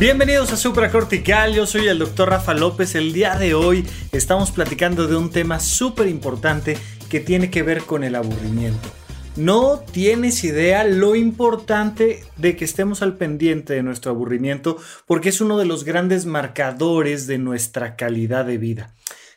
Bienvenidos a Supracortical, yo soy el doctor Rafa López. El día de hoy estamos platicando de un tema súper importante que tiene que ver con el aburrimiento. No tienes idea lo importante de que estemos al pendiente de nuestro aburrimiento porque es uno de los grandes marcadores de nuestra calidad de vida.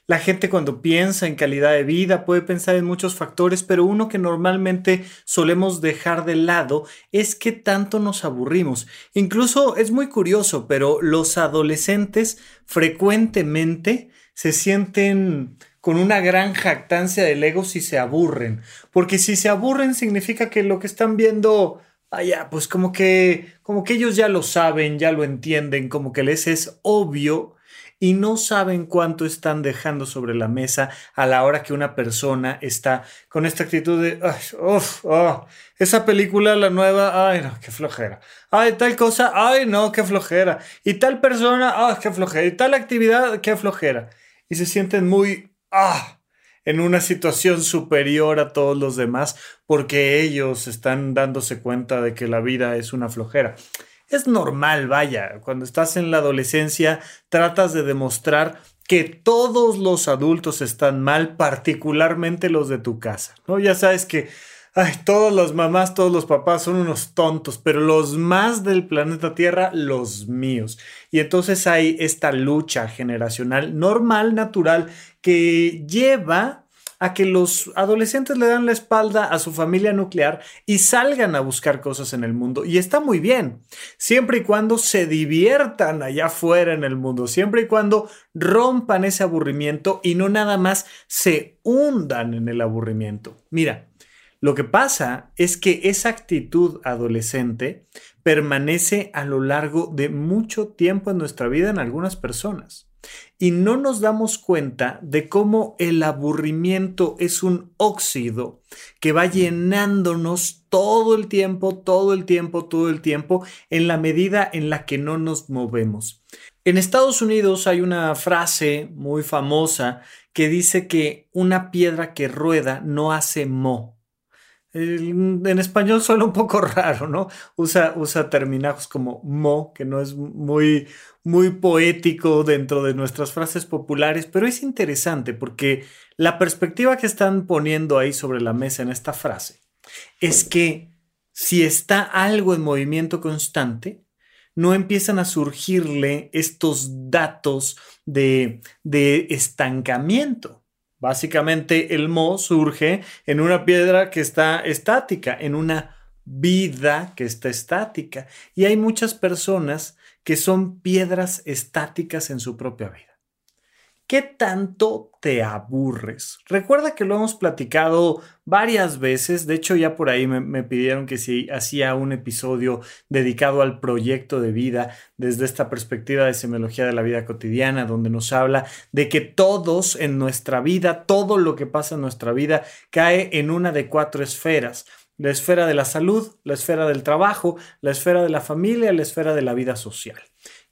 La gente cuando piensa en calidad de vida puede pensar en muchos factores, pero uno que normalmente solemos dejar de lado es que tanto nos aburrimos. Incluso es muy curioso, pero los adolescentes frecuentemente se sienten con una gran jactancia del ego si se aburren. Porque si se aburren significa que lo que están viendo, vaya, pues como que, como que ellos ya lo saben, ya lo entienden, como que les es obvio y no saben cuánto están dejando sobre la mesa a la hora que una persona está con esta actitud de, oh, esa película, la nueva, ay, no, qué flojera. Ay, tal cosa, ay, no, qué flojera. Y tal persona, ay, qué flojera. Y tal actividad, qué flojera. Y se sienten muy ah, en una situación superior a todos los demás porque ellos están dándose cuenta de que la vida es una flojera. Es normal, vaya, cuando estás en la adolescencia tratas de demostrar que todos los adultos están mal, particularmente los de tu casa, ¿no? Ya sabes que Ay, todas las mamás, todos los papás son unos tontos, pero los más del planeta Tierra, los míos. Y entonces hay esta lucha generacional normal, natural, que lleva a que los adolescentes le dan la espalda a su familia nuclear y salgan a buscar cosas en el mundo. Y está muy bien, siempre y cuando se diviertan allá afuera en el mundo, siempre y cuando rompan ese aburrimiento y no nada más se hundan en el aburrimiento. Mira, lo que pasa es que esa actitud adolescente permanece a lo largo de mucho tiempo en nuestra vida en algunas personas. Y no nos damos cuenta de cómo el aburrimiento es un óxido que va llenándonos todo el tiempo, todo el tiempo, todo el tiempo, en la medida en la que no nos movemos. En Estados Unidos hay una frase muy famosa que dice que una piedra que rueda no hace mo en español suena un poco raro, ¿no? Usa, usa terminajos como mo, que no es muy, poético dentro de nuestras frases populares, pero es interesante porque la perspectiva que están poniendo ahí sobre la mesa en esta frase es que si está algo en movimiento constante, no empiezan a surgirle estos datos de estancamiento. Básicamente el mo surge en una piedra que está estática, en una vida que está estática. Y hay muchas personas que son piedras estáticas en su propia vida. ¿Qué tanto te aburres? Recuerda que lo hemos platicado varias veces, de hecho ya por ahí me, pidieron que si hacía un episodio dedicado al proyecto de vida desde esta perspectiva de semiología de la vida cotidiana, donde nos habla de que todos en nuestra vida, todo lo que pasa en nuestra vida cae en una de cuatro esferas la esfera de la salud, la esfera del trabajo, la esfera de la familia, la esfera de la vida social.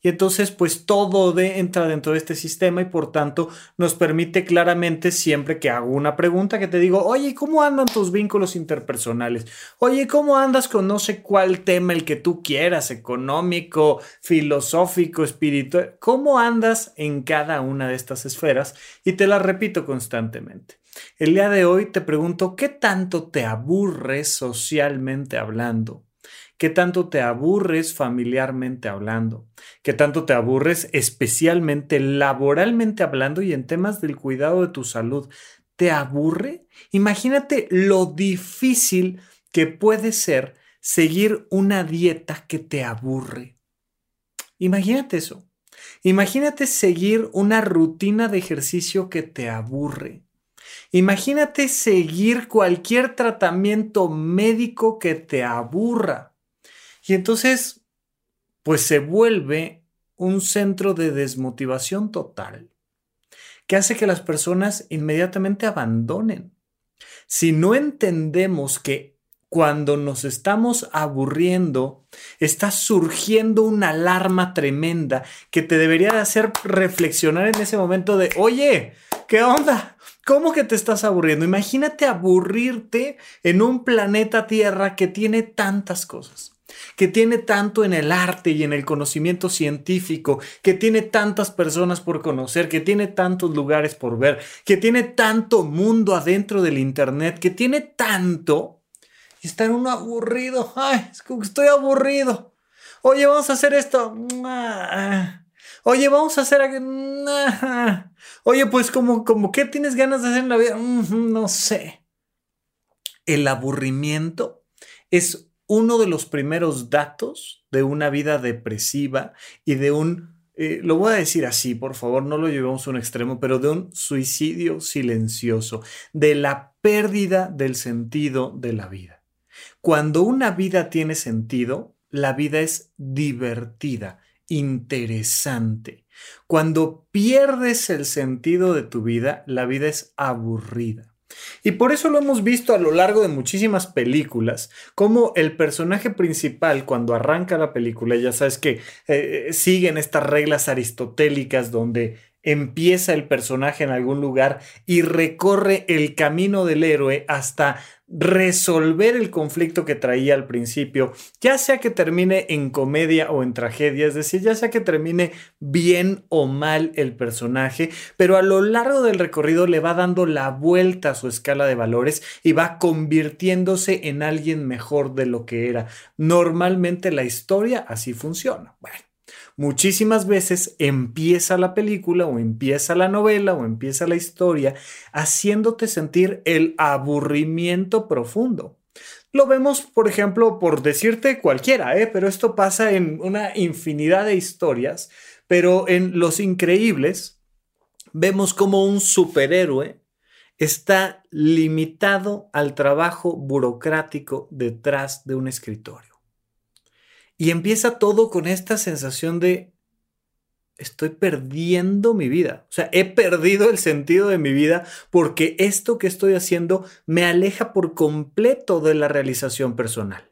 Y entonces, pues todo de, entra dentro de este sistema y por tanto nos permite claramente siempre que hago una pregunta que te digo, oye, ¿cómo andan tus vínculos interpersonales? Oye, ¿cómo andas con no sé cuál tema, el que tú quieras, económico, filosófico, espiritual? ¿Cómo andas en cada una de estas esferas? Y te la repito constantemente. El día de hoy te pregunto, ¿qué tanto te aburres socialmente hablando? ¿Qué tanto te aburres familiarmente hablando? ¿Qué tanto te aburres especialmente laboralmente hablando y en temas del cuidado de tu salud? ¿Te aburre? Imagínate lo difícil que puede ser seguir una dieta que te aburre. Imagínate eso. Imagínate seguir una rutina de ejercicio que te aburre. Imagínate seguir cualquier tratamiento médico que te aburra. Y entonces, pues se vuelve un centro de desmotivación total que hace que las personas inmediatamente abandonen. Si no entendemos que cuando nos estamos aburriendo, está surgiendo una alarma tremenda que te debería de hacer reflexionar en ese momento de, oye, ¿qué onda? ¿Cómo que te estás aburriendo? Imagínate aburrirte en un planeta Tierra que tiene tantas cosas que tiene tanto en el arte y en el conocimiento científico, que tiene tantas personas por conocer, que tiene tantos lugares por ver, que tiene tanto mundo adentro del Internet, que tiene tanto, y está en uno aburrido. Ay, estoy aburrido. Oye, vamos a hacer esto. Oye, vamos a hacer... Oye, pues como, como, ¿qué tienes ganas de hacer en la vida? No sé. El aburrimiento es uno de los primeros datos de una vida depresiva y de un, eh, lo voy a decir así, por favor, no lo llevemos a un extremo, pero de un suicidio silencioso, de la pérdida del sentido de la vida. Cuando una vida tiene sentido, la vida es divertida, interesante. Cuando pierdes el sentido de tu vida, la vida es aburrida. Y por eso lo hemos visto a lo largo de muchísimas películas, como el personaje principal cuando arranca la película, ya sabes que eh, siguen estas reglas aristotélicas donde empieza el personaje en algún lugar y recorre el camino del héroe hasta resolver el conflicto que traía al principio, ya sea que termine en comedia o en tragedia, es decir, ya sea que termine bien o mal el personaje, pero a lo largo del recorrido le va dando la vuelta a su escala de valores y va convirtiéndose en alguien mejor de lo que era. Normalmente la historia así funciona. Bueno. Muchísimas veces empieza la película o empieza la novela o empieza la historia haciéndote sentir el aburrimiento profundo. Lo vemos, por ejemplo, por decirte cualquiera, ¿eh? pero esto pasa en una infinidad de historias, pero en Los Increíbles vemos como un superhéroe está limitado al trabajo burocrático detrás de un escritorio. Y empieza todo con esta sensación de estoy perdiendo mi vida. O sea, he perdido el sentido de mi vida porque esto que estoy haciendo me aleja por completo de la realización personal.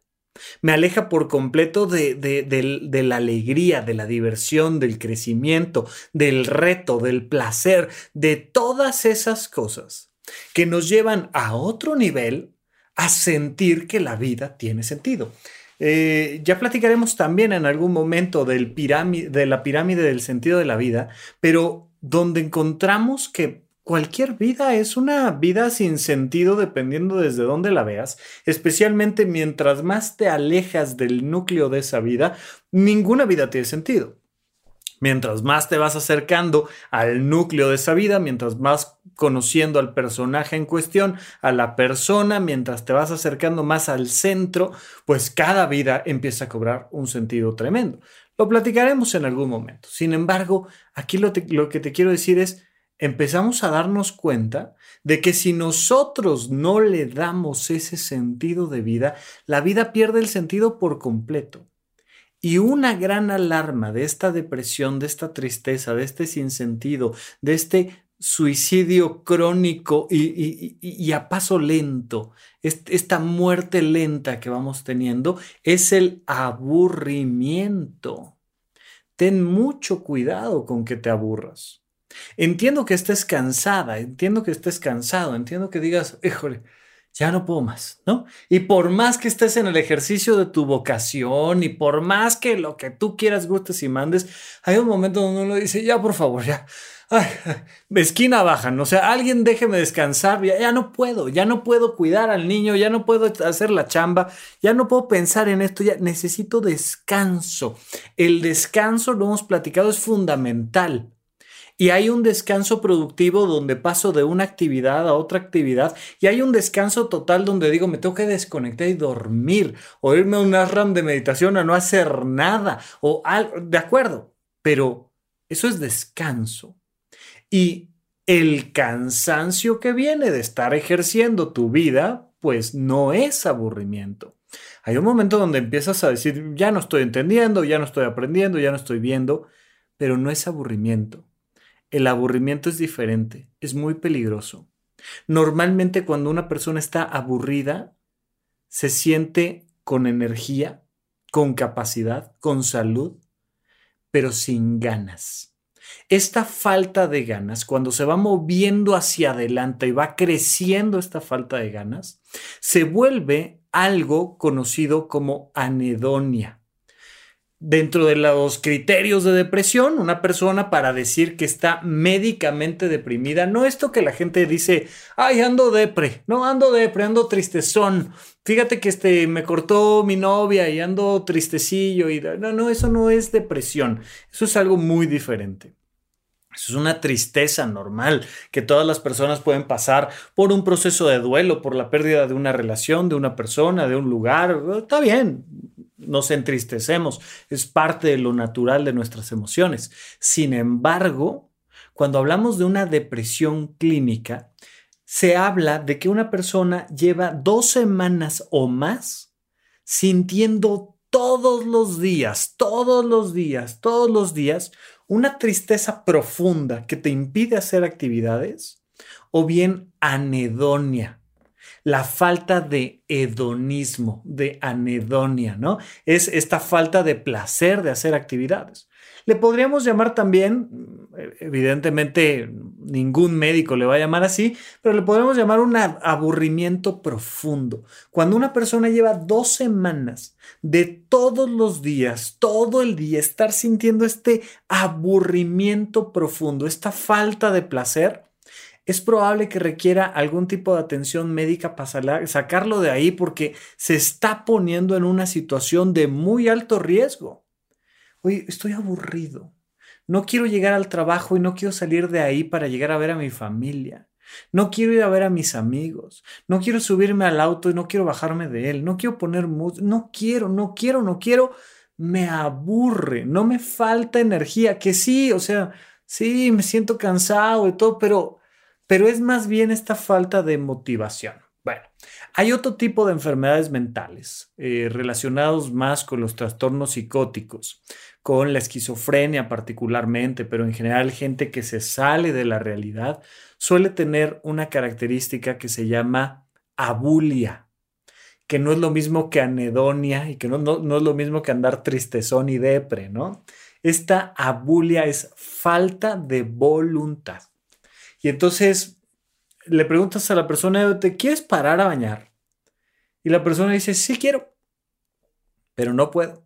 Me aleja por completo de, de, la alegría, de la diversión, del crecimiento, del reto, del placer, de todas esas cosas que nos llevan a otro nivel a sentir que la vida tiene sentido. Eh, ya platicaremos también en algún momento del de la pirámide del sentido de la vida, pero donde encontramos que cualquier vida es una vida sin sentido dependiendo desde dónde la veas, especialmente mientras más te alejas del núcleo de esa vida, ninguna vida tiene sentido. Mientras más te vas acercando al núcleo de esa vida, mientras más conociendo al personaje en cuestión, a la persona, mientras te vas acercando más al centro, pues cada vida empieza a cobrar un sentido tremendo. Lo platicaremos en algún momento. Sin embargo, aquí lo, lo que te quiero decir es, empezamos a darnos cuenta de que si nosotros no le damos ese sentido de vida, la vida pierde el sentido por completo. Y una gran alarma de esta depresión, de esta tristeza, de este sinsentido, de este suicidio crónico y, a paso lento, esta muerte lenta que vamos teniendo, es el aburrimiento. Ten mucho cuidado con que te aburras. Entiendo que estés cansada, entiendo que estés cansado, entiendo que digas, híjole, ya no puedo más, ¿no? Y por más que estés en el ejercicio de tu vocación y por más que lo que tú quieras, gustes y mandes, hay un momento donde uno dice, ya por favor, ya, ay, esquina bajan, o sea, alguien déjeme descansar, ya, ya no puedo, ya no puedo cuidar al niño, ya no puedo hacer la chamba, ya no puedo pensar en esto, ya necesito descanso. El descanso, lo hemos platicado, es fundamental y hay un descanso productivo donde paso de una actividad a otra actividad y hay un descanso total donde digo me tengo que desconectar y dormir o irme a un ashram de meditación a no hacer nada o algo, de acuerdo, pero eso es descanso. Y el cansancio que viene de estar ejerciendo tu vida, pues no es aburrimiento. Hay un momento donde empiezas a decir, ya no estoy entendiendo, ya no estoy aprendiendo, ya no estoy viendo, pero no es aburrimiento. El aburrimiento es diferente, es muy peligroso. Normalmente cuando una persona está aburrida, se siente con energía, con capacidad, con salud, pero sin ganas. Esta falta de ganas, cuando se va moviendo hacia adelante y va creciendo esta falta de ganas, se vuelve algo conocido como anedonia dentro de los criterios de depresión, una persona para decir que está médicamente deprimida, no esto que la gente dice, ay, ando depre, no, ando depre, ando tristezón, fíjate que este, me cortó mi novia y ando tristecillo, y no, no, eso no es depresión, eso es algo muy diferente. Es una tristeza normal que todas las personas pueden pasar por un proceso de duelo, por la pérdida de una relación, de una persona, de un lugar. Está bien, nos entristecemos, es parte de lo natural de nuestras emociones. Sin embargo, cuando hablamos de una depresión clínica, se habla de que una persona lleva dos semanas o más sintiendo todos los días, todos los días, todos los días, una tristeza profunda que te impide hacer actividades o bien anedonia, la falta de hedonismo, de anedonia, ¿no? Es esta falta de placer de hacer actividades. Le podríamos llamar también, evidentemente ningún médico le va a llamar así, pero le podríamos llamar un aburrimiento profundo. Cuando una persona lleva dos semanas de todos los días, todo el día, estar sintiendo este aburrimiento profundo, esta falta de placer, es probable que requiera algún tipo de atención médica para sacarlo de ahí porque se está poniendo en una situación de muy alto riesgo. Oye, estoy aburrido. No quiero llegar al trabajo y no quiero salir de ahí para llegar a ver a mi familia. No quiero ir a ver a mis amigos. No quiero subirme al auto y no quiero bajarme de él. No quiero poner música. No quiero, no quiero, no quiero. Me aburre. No me falta energía. Que sí, o sea, sí, me siento cansado y todo, pero pero es más bien esta falta de motivación. Bueno, hay otro tipo de enfermedades mentales eh, relacionados más con los trastornos psicóticos, con la esquizofrenia particularmente, pero en general gente que se sale de la realidad suele tener una característica que se llama abulia, que no es lo mismo que anedonia y que no, no es lo mismo que andar tristezón y depre, ¿no? Esta abulia es falta de voluntad. Y entonces le preguntas a la persona, ¿te quieres parar a bañar? Y la persona dice, sí quiero, pero no puedo.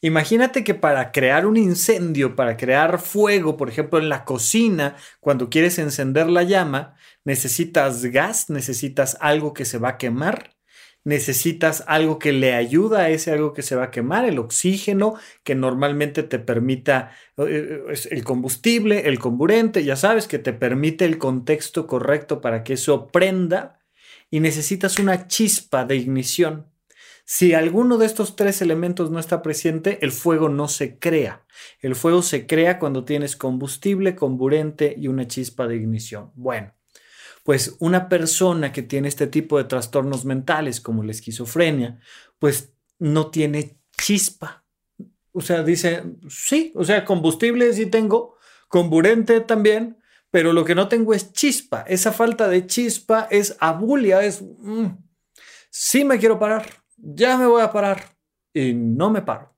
Imagínate que para crear un incendio, para crear fuego, por ejemplo, en la cocina, cuando quieres encender la llama, necesitas gas, necesitas algo que se va a quemar necesitas algo que le ayuda a ese algo que se va a quemar, el oxígeno que normalmente te permita eh, eh, el combustible, el comburente, ya sabes, que te permite el contexto correcto para que eso prenda y necesitas una chispa de ignición. Si alguno de estos tres elementos no está presente, el fuego no se crea. El fuego se crea cuando tienes combustible, comburente y una chispa de ignición. Bueno, pues una persona que tiene este tipo de trastornos mentales como la esquizofrenia, pues no tiene chispa. O sea, dice, sí, o sea, combustible sí tengo, comburente también, pero lo que no tengo es chispa. Esa falta de chispa es abulia, es, mm, sí me quiero parar, ya me voy a parar y no me paro.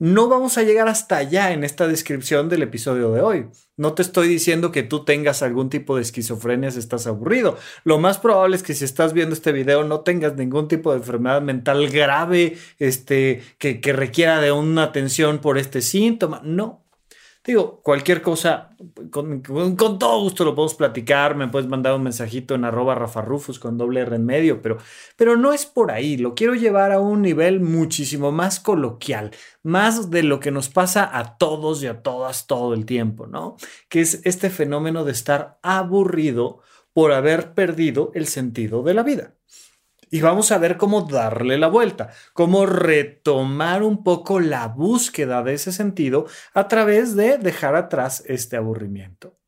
No vamos a llegar hasta allá en esta descripción del episodio de hoy. No te estoy diciendo que tú tengas algún tipo de esquizofrenia si estás aburrido. Lo más probable es que si estás viendo este video no tengas ningún tipo de enfermedad mental grave este, que, que requiera de una atención por este síntoma. No, Digo, cualquier cosa, con, todo gusto lo podemos platicar, me puedes mandar un mensajito en arroba rafarrufus con doble R en medio, pero, pero no es por ahí, lo quiero llevar a un nivel muchísimo más coloquial, más de lo que nos pasa a todos y a todas todo el tiempo, ¿no? Que es este fenómeno de estar aburrido por haber perdido el sentido de la vida. Y vamos a ver cómo darle la vuelta, cómo retomar un poco la búsqueda de ese sentido a través de dejar atrás este aburrimiento.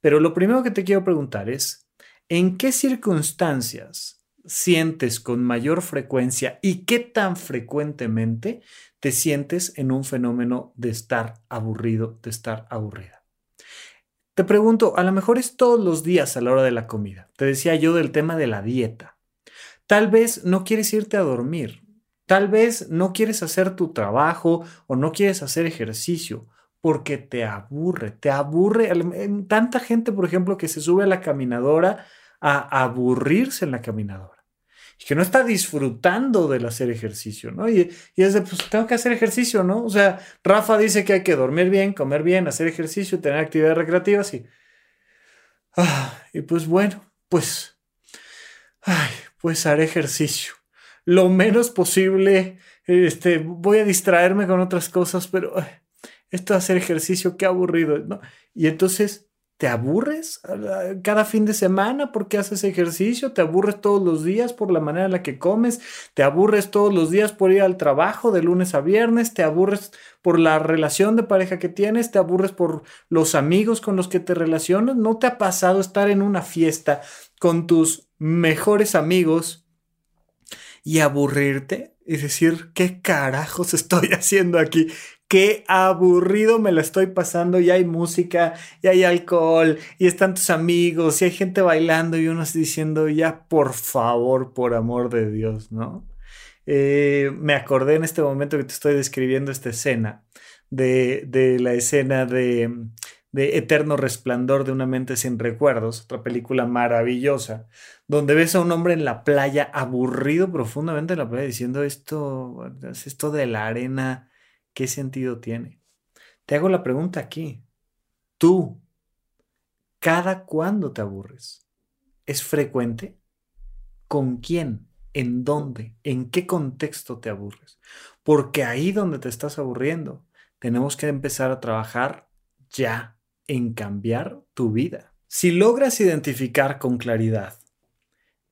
Pero lo primero que te quiero preguntar es, ¿en qué circunstancias sientes con mayor frecuencia y qué tan frecuentemente te sientes en un fenómeno de estar aburrido, de estar aburrida. Te pregunto, a lo mejor es todos los días a la hora de la comida. Te decía yo del tema de la dieta. Tal vez no quieres irte a dormir. Tal vez no quieres hacer tu trabajo o no quieres hacer ejercicio porque te aburre, te aburre. Tanta gente, por ejemplo, que se sube a la caminadora a aburrirse en la caminadora y que no está disfrutando del hacer ejercicio, ¿no? Y, es de, pues tengo que hacer ejercicio, ¿no? O sea, Rafa dice que hay que dormir bien, comer bien, hacer ejercicio, tener actividades recreativas y... Ah, y pues bueno, pues... Ay, pues haré ejercicio. Lo menos posible, este, voy a distraerme con otras cosas, pero esto de hacer ejercicio, qué aburrido, ¿no? Y entonces ¿Te aburres cada fin de semana porque haces ejercicio? ¿Te aburres todos los días por la manera en la que comes? ¿Te aburres todos los días por ir al trabajo de lunes a viernes? ¿Te aburres por la relación de pareja que tienes? ¿Te aburres por los amigos con los que te relacionas? ¿No te ha pasado estar en una fiesta con tus mejores amigos y aburrirte? y decir, ¿qué carajos estoy haciendo aquí? qué aburrido me la estoy pasando, y hay música, y hay alcohol, y están tus amigos, y hay gente bailando, y uno está diciendo, ya, por favor, por amor de Dios, ¿no? Eh, me acordé en este momento que te estoy describiendo esta escena, de, de la escena de, de Eterno Resplandor de una mente sin recuerdos, otra película maravillosa, donde ves a un hombre en la playa aburrido profundamente en la playa diciendo esto, esto de la arena ¿qué sentido tiene? Te hago la pregunta aquí. Tú, ¿cada cuándo te aburres? ¿Es frecuente? ¿Con quién? ¿En dónde? ¿En qué contexto te aburres? Porque ahí donde te estás aburriendo, tenemos que empezar a trabajar ya en cambiar tu vida. Si logras identificar con claridad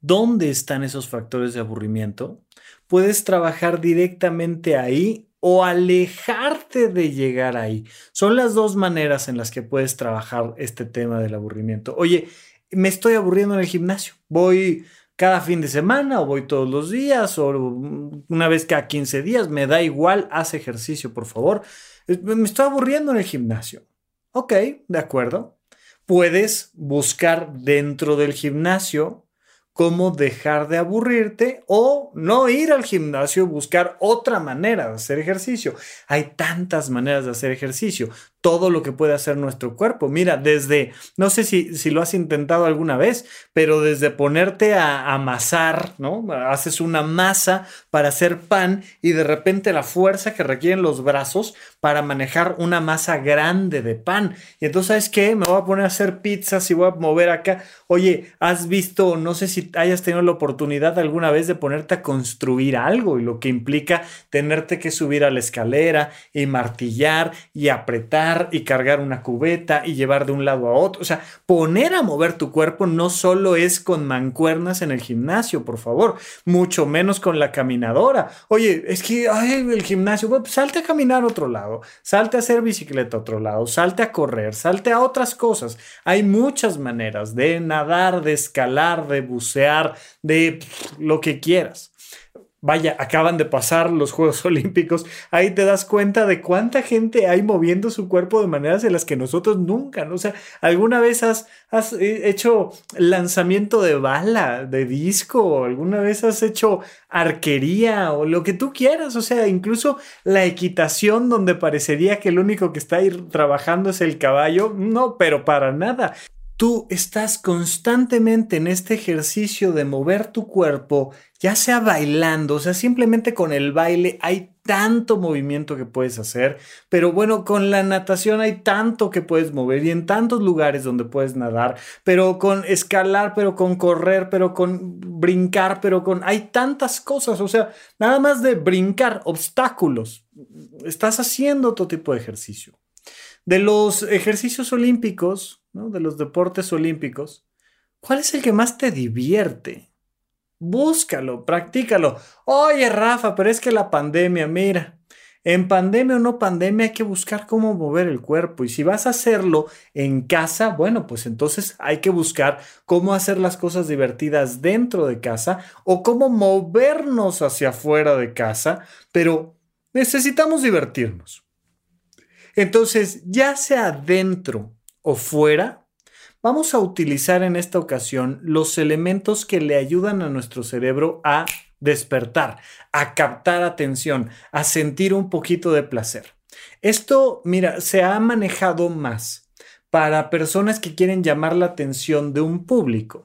dónde están esos factores de aburrimiento, puedes trabajar directamente ahí o alejarte de llegar ahí. Son las dos maneras en las que puedes trabajar este tema del aburrimiento. Oye, me estoy aburriendo en el gimnasio. Voy cada fin de semana o voy todos los días o una vez cada 15 días. Me da igual, haz ejercicio, por favor. Me estoy aburriendo en el gimnasio. Ok, de acuerdo. Puedes buscar dentro del gimnasio cómo dejar de aburrirte o no ir al gimnasio, buscar otra manera de hacer ejercicio. Hay tantas maneras de hacer ejercicio todo lo que puede hacer nuestro cuerpo. Mira, desde, no sé si, si lo has intentado alguna vez, pero desde ponerte a amasar, ¿no? Haces una masa para hacer pan y de repente la fuerza que requieren los brazos para manejar una masa grande de pan. Y entonces, ¿sabes qué? Me voy a poner a hacer pizzas y voy a mover acá. Oye, ¿has visto, no sé si hayas tenido la oportunidad alguna vez de ponerte a construir algo y lo que implica tenerte que subir a la escalera y martillar y apretar y cargar una cubeta y llevar de un lado a otro. O sea, poner a mover tu cuerpo no solo es con mancuernas en el gimnasio, por favor, mucho menos con la caminadora. Oye, es que ay, el gimnasio, pues salte a caminar a otro lado, salte a hacer bicicleta a otro lado, salte a correr, salte a otras cosas. Hay muchas maneras de nadar, de escalar, de bucear, de lo que quieras vaya, acaban de pasar los Juegos Olímpicos, ahí te das cuenta de cuánta gente hay moviendo su cuerpo de maneras en las que nosotros nunca, ¿no? O sea, ¿alguna vez has, has eh, hecho lanzamiento de bala, de disco? ¿Alguna vez has hecho arquería o lo que tú quieras? O sea, incluso la equitación donde parecería que el único que está ahí trabajando es el caballo, no, pero para nada tú estás constantemente en este ejercicio de mover tu cuerpo, ya sea bailando, o sea, simplemente con el baile hay tanto movimiento que puedes hacer, pero bueno, con la natación hay tanto que puedes mover y en tantos lugares donde puedes nadar, pero con escalar, pero con correr, pero con brincar, pero con... Hay tantas cosas, o sea, nada más de brincar, obstáculos, estás haciendo otro tipo de ejercicio. De los ejercicios olímpicos, de los deportes olímpicos, ¿cuál es el que más te divierte? Búscalo, practícalo. Oye, Rafa, pero es que la pandemia, mira, En pandemia o no pandemia hay que buscar cómo mover el cuerpo y si vas a hacerlo en casa, bueno, pues entonces hay que buscar cómo hacer las cosas divertidas dentro de casa o cómo movernos hacia afuera de casa, pero necesitamos divertirnos. Entonces, ya sea dentro o fuera, vamos a utilizar en esta ocasión los elementos que le ayudan a nuestro cerebro a despertar, a captar atención, a sentir un poquito de placer. Esto, mira, se ha manejado más para personas que quieren llamar la atención de un público.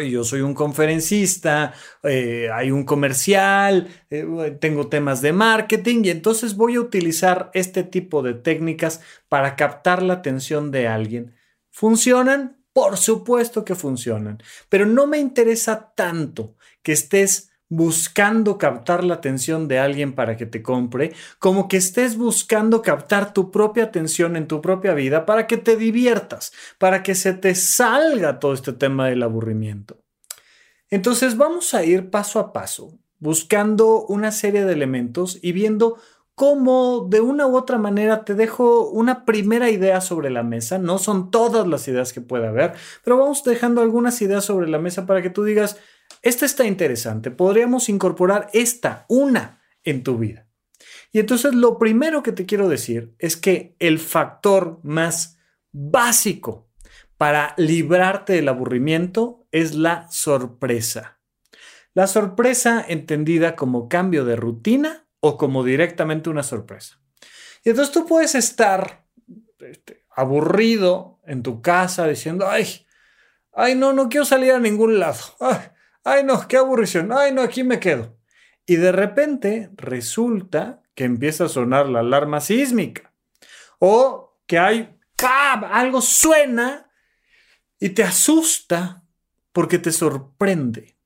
Yo soy un conferencista, eh, hay un comercial, eh, tengo temas de marketing y entonces voy a utilizar este tipo de técnicas para captar la atención de alguien. ¿Funcionan? Por supuesto que funcionan, pero no me interesa tanto que estés buscando captar la atención de alguien para que te compre, como que estés buscando captar tu propia atención en tu propia vida para que te diviertas, para que se te salga todo este tema del aburrimiento. Entonces vamos a ir paso a paso, buscando una serie de elementos y viendo cómo de una u otra manera te dejo una primera idea sobre la mesa. No son todas las ideas que pueda haber, pero vamos dejando algunas ideas sobre la mesa para que tú digas, esta está interesante. Podríamos incorporar esta, una, en tu vida. Y entonces lo primero que te quiero decir es que el factor más básico para librarte del aburrimiento es la sorpresa. La sorpresa entendida como cambio de rutina o como directamente una sorpresa. Y entonces tú puedes estar este, aburrido en tu casa diciendo, ay, ay, no, no quiero salir a ningún lado. Ay, ay no, qué aburrición, ay no, aquí me quedo. Y de repente resulta que empieza a sonar la alarma sísmica. O que hay, ¡pam! algo suena y te asusta porque te sorprende.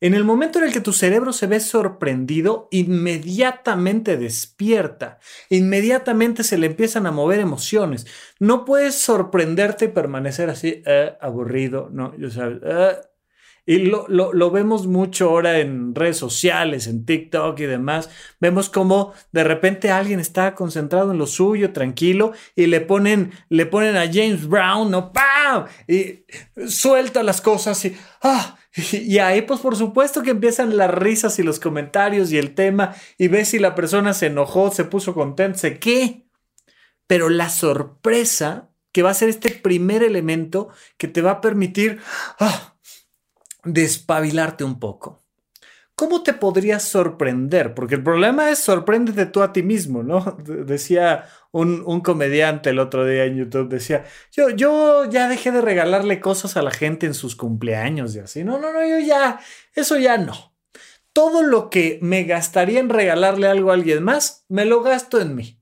En el momento en el que tu cerebro se ve sorprendido, inmediatamente despierta, inmediatamente se le empiezan a mover emociones. No puedes sorprenderte y permanecer así, eh, aburrido, no, yo sabes, eh, y lo, vemos mucho ahora en redes sociales, en TikTok y demás. Vemos como de repente alguien está concentrado en lo suyo, tranquilo, y le ponen, le ponen a James Brown, ¿no? ¡Pam! Y suelta las cosas y, ¡ah! Y ahí, pues por supuesto que empiezan las risas y los comentarios y el tema, y ves si la persona se enojó, se puso contenta, sé qué. Pero la sorpresa que va a ser este primer elemento que te va a permitir, ¡ah! Despabilarte un poco. ¿Cómo te podrías sorprender? Porque el problema es sorpréndete tú a ti mismo, ¿no? Decía un, comediante el otro día en YouTube, decía, yo, yo ya dejé de regalarle cosas a la gente en sus cumpleaños y así. No, no, no, yo ya, eso ya no. Todo lo que me gastaría en regalarle algo a alguien más, me lo gasto en mí.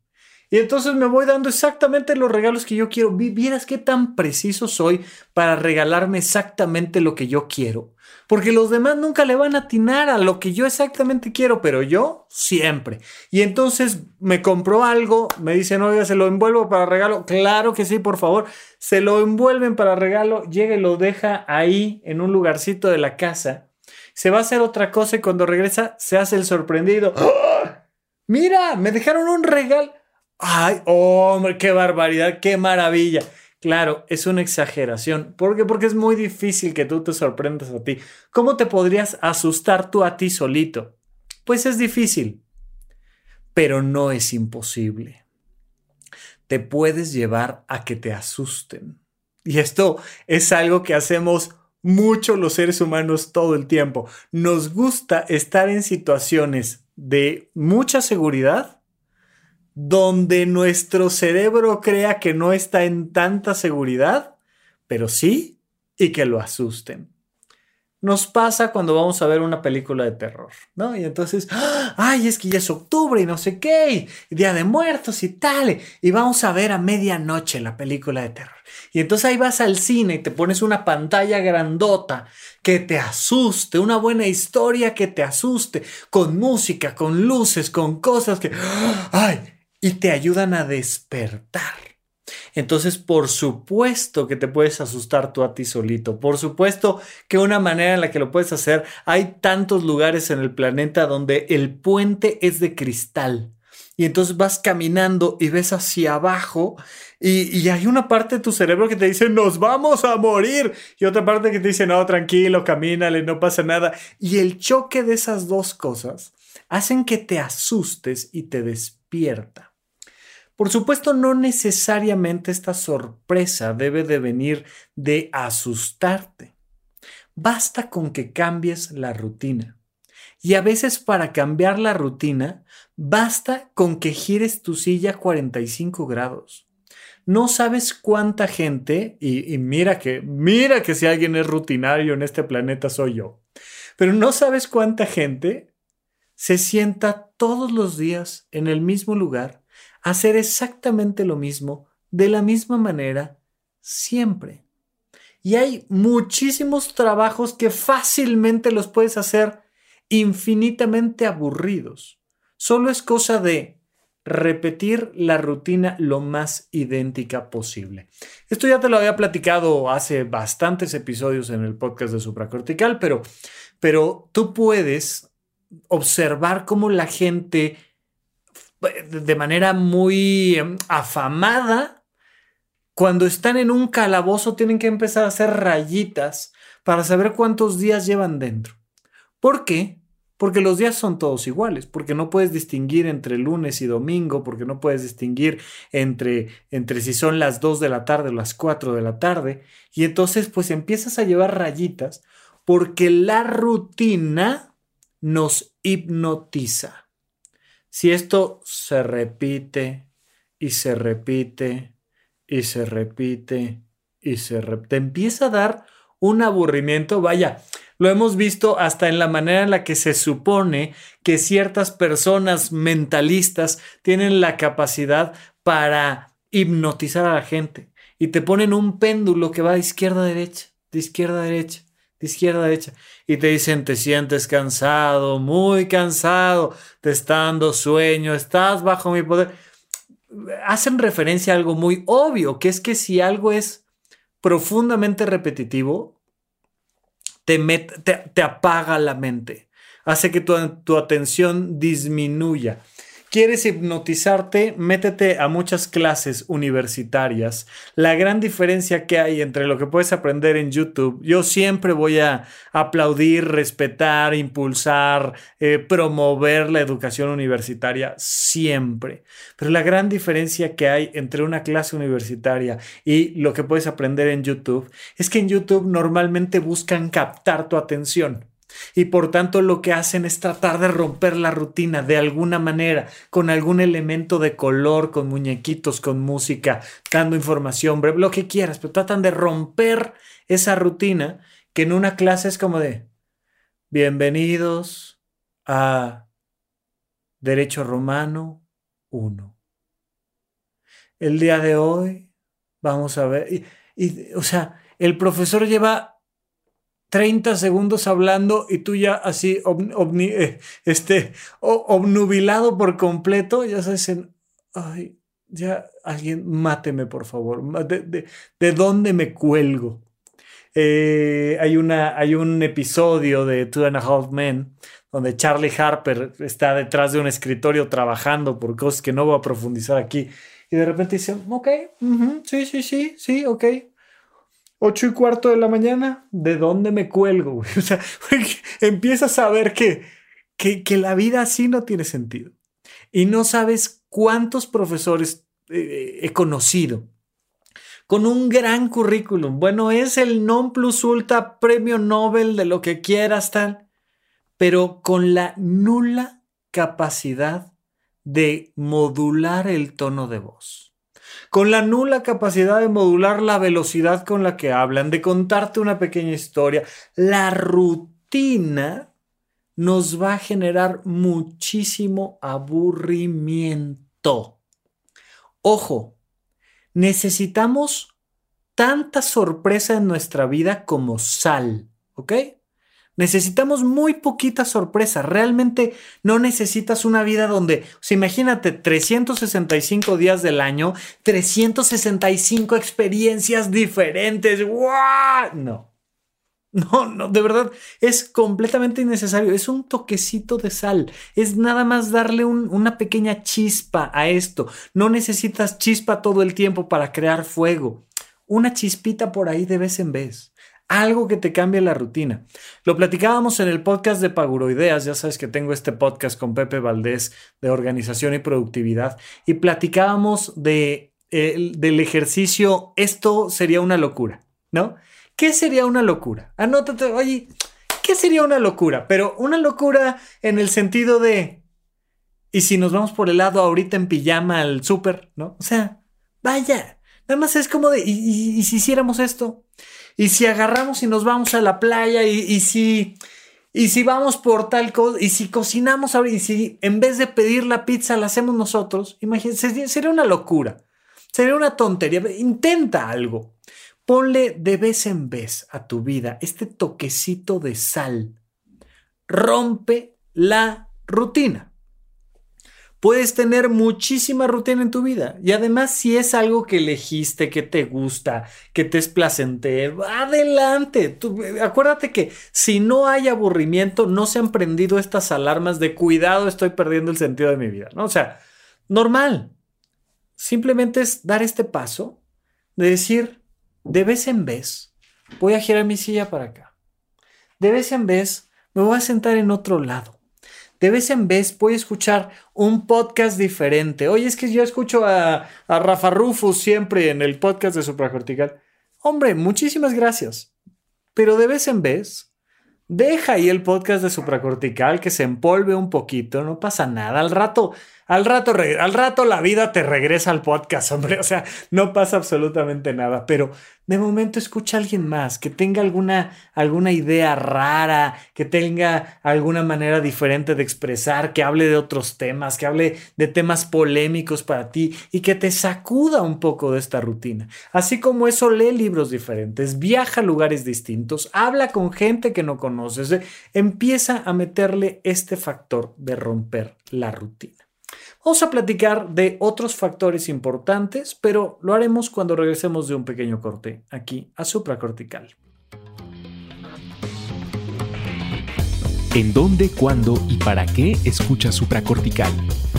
Y entonces me voy dando exactamente los regalos que yo quiero. Vieras qué tan preciso soy para regalarme exactamente lo que yo quiero. Porque los demás nunca le van a atinar a lo que yo exactamente quiero, pero yo siempre. Y entonces me compró algo, me dicen, oiga, se lo envuelvo para regalo. Claro que sí, por favor. Se lo envuelven para regalo, llega y lo deja ahí en un lugarcito de la casa. Se va a hacer otra cosa y cuando regresa se hace el sorprendido. ¡Ah! Mira, me dejaron un regalo. Ay, hombre, qué barbaridad, qué maravilla. Claro, es una exageración. ¿Por qué? Porque es muy difícil que tú te sorprendas a ti. ¿Cómo te podrías asustar tú a ti solito? Pues es difícil, pero no es imposible. Te puedes llevar a que te asusten. Y esto es algo que hacemos mucho los seres humanos todo el tiempo. Nos gusta estar en situaciones de mucha seguridad donde nuestro cerebro crea que no está en tanta seguridad, pero sí, y que lo asusten. Nos pasa cuando vamos a ver una película de terror, ¿no? Y entonces, ay, es que ya es octubre y no sé qué, Día de Muertos y tal, y vamos a ver a medianoche la película de terror. Y entonces ahí vas al cine y te pones una pantalla grandota que te asuste, una buena historia que te asuste, con música, con luces, con cosas que, ay, y te ayudan a despertar. Entonces, por supuesto que te puedes asustar tú a ti solito. Por supuesto que una manera en la que lo puedes hacer, hay tantos lugares en el planeta donde el puente es de cristal. y entonces vas caminando y ves hacia abajo y, y, hay una parte de tu cerebro que te dice, nos vamos a morir. Y otra parte que te dice, no, tranquilo, camínale, no pasa nada. Y el choque de esas dos cosas hacen que te asustes y te despierta. Por supuesto, no necesariamente esta sorpresa debe de venir de asustarte. Basta con que cambies la rutina. Y a veces para cambiar la rutina, basta con que gires tu silla 45 grados. No sabes cuánta gente, y, mira que, mira que si alguien es rutinario en este planeta soy yo, pero no sabes cuánta gente se sienta todos los días en el mismo lugar hacer exactamente lo mismo, de la misma manera, siempre. Y hay muchísimos trabajos que fácilmente los puedes hacer infinitamente aburridos. Solo es cosa de repetir la rutina lo más idéntica posible. Esto ya te lo había platicado hace bastantes episodios en el podcast de supracortical, pero, pero tú puedes observar cómo la gente de manera muy em, afamada, cuando están en un calabozo tienen que empezar a hacer rayitas para saber cuántos días llevan dentro. ¿Por qué? Porque los días son todos iguales, porque no puedes distinguir entre lunes y domingo, porque no puedes distinguir entre, entre si son las 2 de la tarde o las 4 de la tarde. Y entonces pues empiezas a llevar rayitas porque la rutina nos hipnotiza. Si esto se repite y se repite y se repite y se repite, te empieza a dar un aburrimiento, vaya, lo hemos visto hasta en la manera en la que se supone que ciertas personas mentalistas tienen la capacidad para hipnotizar a la gente y te ponen un péndulo que va de izquierda a derecha, de izquierda a derecha, de izquierda a derecha y te dicen te sientes cansado, muy cansado, te está dando sueño, estás bajo mi poder. Hacen referencia a algo muy obvio, que es que si algo es profundamente repetitivo, te, apaga la mente, hace que tu atención disminuya. ¿Quieres hipnotizarte? Métete a muchas clases universitarias. La gran diferencia que hay entre lo que puedes aprender en YouTube, yo siempre voy a aplaudir, respetar, impulsar, eh, promover la educación universitaria, siempre. Pero la gran diferencia que hay entre una clase universitaria y lo que puedes aprender en YouTube es que en YouTube normalmente buscan captar tu atención. Y por tanto lo que hacen es tratar de romper la rutina de alguna manera, con algún elemento de color, con muñequitos, con música, dando información, breve, lo que quieras, pero tratan de romper esa rutina que en una clase es como de, bienvenidos a Derecho Romano 1. El día de hoy vamos a ver, y, o sea, el profesor lleva 30 segundos hablando y tú ya así eh, este, obnubilado por completo, ya sabes, en, ay, ya alguien máteme por favor, ¿de, de, dónde me cuelgo? Eh, hay, una, hay un episodio de Two and a Half Men donde Charlie Harper está detrás de un escritorio trabajando por cosas que no voy a profundizar aquí. Y de repente dice, ok, sí, sí, sí, sí, ok. 8 y cuarto de la mañana, ¿de dónde me cuelgo? O sea, empiezas a ver que, que, la vida así no tiene sentido. Y no sabes cuántos profesores eh, he conocido con un gran currículum. Bueno, es el non plus ultra premio Nobel de lo que quieras, tal, pero con la nula capacidad de modular el tono de voz con la nula capacidad de modular la velocidad con la que hablan, de contarte una pequeña historia. La rutina nos va a generar muchísimo aburrimiento. Ojo, necesitamos tanta sorpresa en nuestra vida como sal, ¿ok? Necesitamos muy poquita sorpresa. Realmente no necesitas una vida donde, o imagínate 365 días del año, 365 experiencias diferentes. ¡Wow! No. No, no, de verdad, es completamente innecesario. Es un toquecito de sal. Es nada más darle una pequeña chispa a esto. No necesitas chispa todo el tiempo para crear fuego. Una chispita por ahí de vez en vez. Algo que te cambie la rutina. Lo platicábamos en el podcast de Paguroideas. Ya sabes que tengo este podcast con Pepe Valdés de organización y productividad. Y platicábamos de, del ejercicio. Esto sería una locura, ¿no? ¿Qué sería una locura? Anótate, oye, ¿qué sería una locura? Pero una locura en el sentido de, ¿y si nos vamos por el lado ahorita en pijama al súper? ¿No? O sea, vaya, nada más es como de, ¿y, si hiciéramos esto? ¿Y si agarramos y nos vamos a la playa? ¿Y, si... Y si vamos por tal cosa, y si cocinamos ahora, y si en vez de pedir la pizza la hacemos nosotros, imagínense, sería una locura, sería una tontería. Intenta algo. Ponle de vez en vez a tu vida este toquecito de sal. Rompe la rutina. Puedes tener muchísima rutina en tu vida y además si es algo que elegiste, que te gusta, que te es placentero, adelante. acuérdate que si no hay aburrimiento, no se han prendido estas alarmas de cuidado, estoy perdiendo el sentido de mi vida, ¿no? O sea, normal. Simplemente es dar este paso de decir, de vez en vez voy a girar mi silla para acá. De vez en vez me voy a sentar en otro lado. De vez en vez voy a escuchar un podcast diferente. Oye, es que yo escucho a, a Rafa Rufus siempre en el podcast de Supracortical. Hombre, muchísimas gracias. Pero de vez en vez, deja ahí el podcast de Supracortical que se empolve un poquito, no pasa nada. Al rato al rato, al rato la vida te regresa al podcast, hombre. O sea, no pasa absolutamente nada. Pero de momento escucha a alguien más que tenga alguna, alguna idea rara, que tenga alguna manera diferente de expresar, que hable de otros temas, que hable de temas polémicos para ti y que te sacuda un poco de esta rutina. Así como eso, lee libros diferentes, viaja a lugares distintos, habla con gente que no conoces, eh, empieza a meterle este factor de romper la rutina. Vamos a platicar de otros factores importantes, pero lo haremos cuando regresemos de un pequeño corte aquí a supracortical. ¿En dónde, cuándo y para qué escucha supracortical?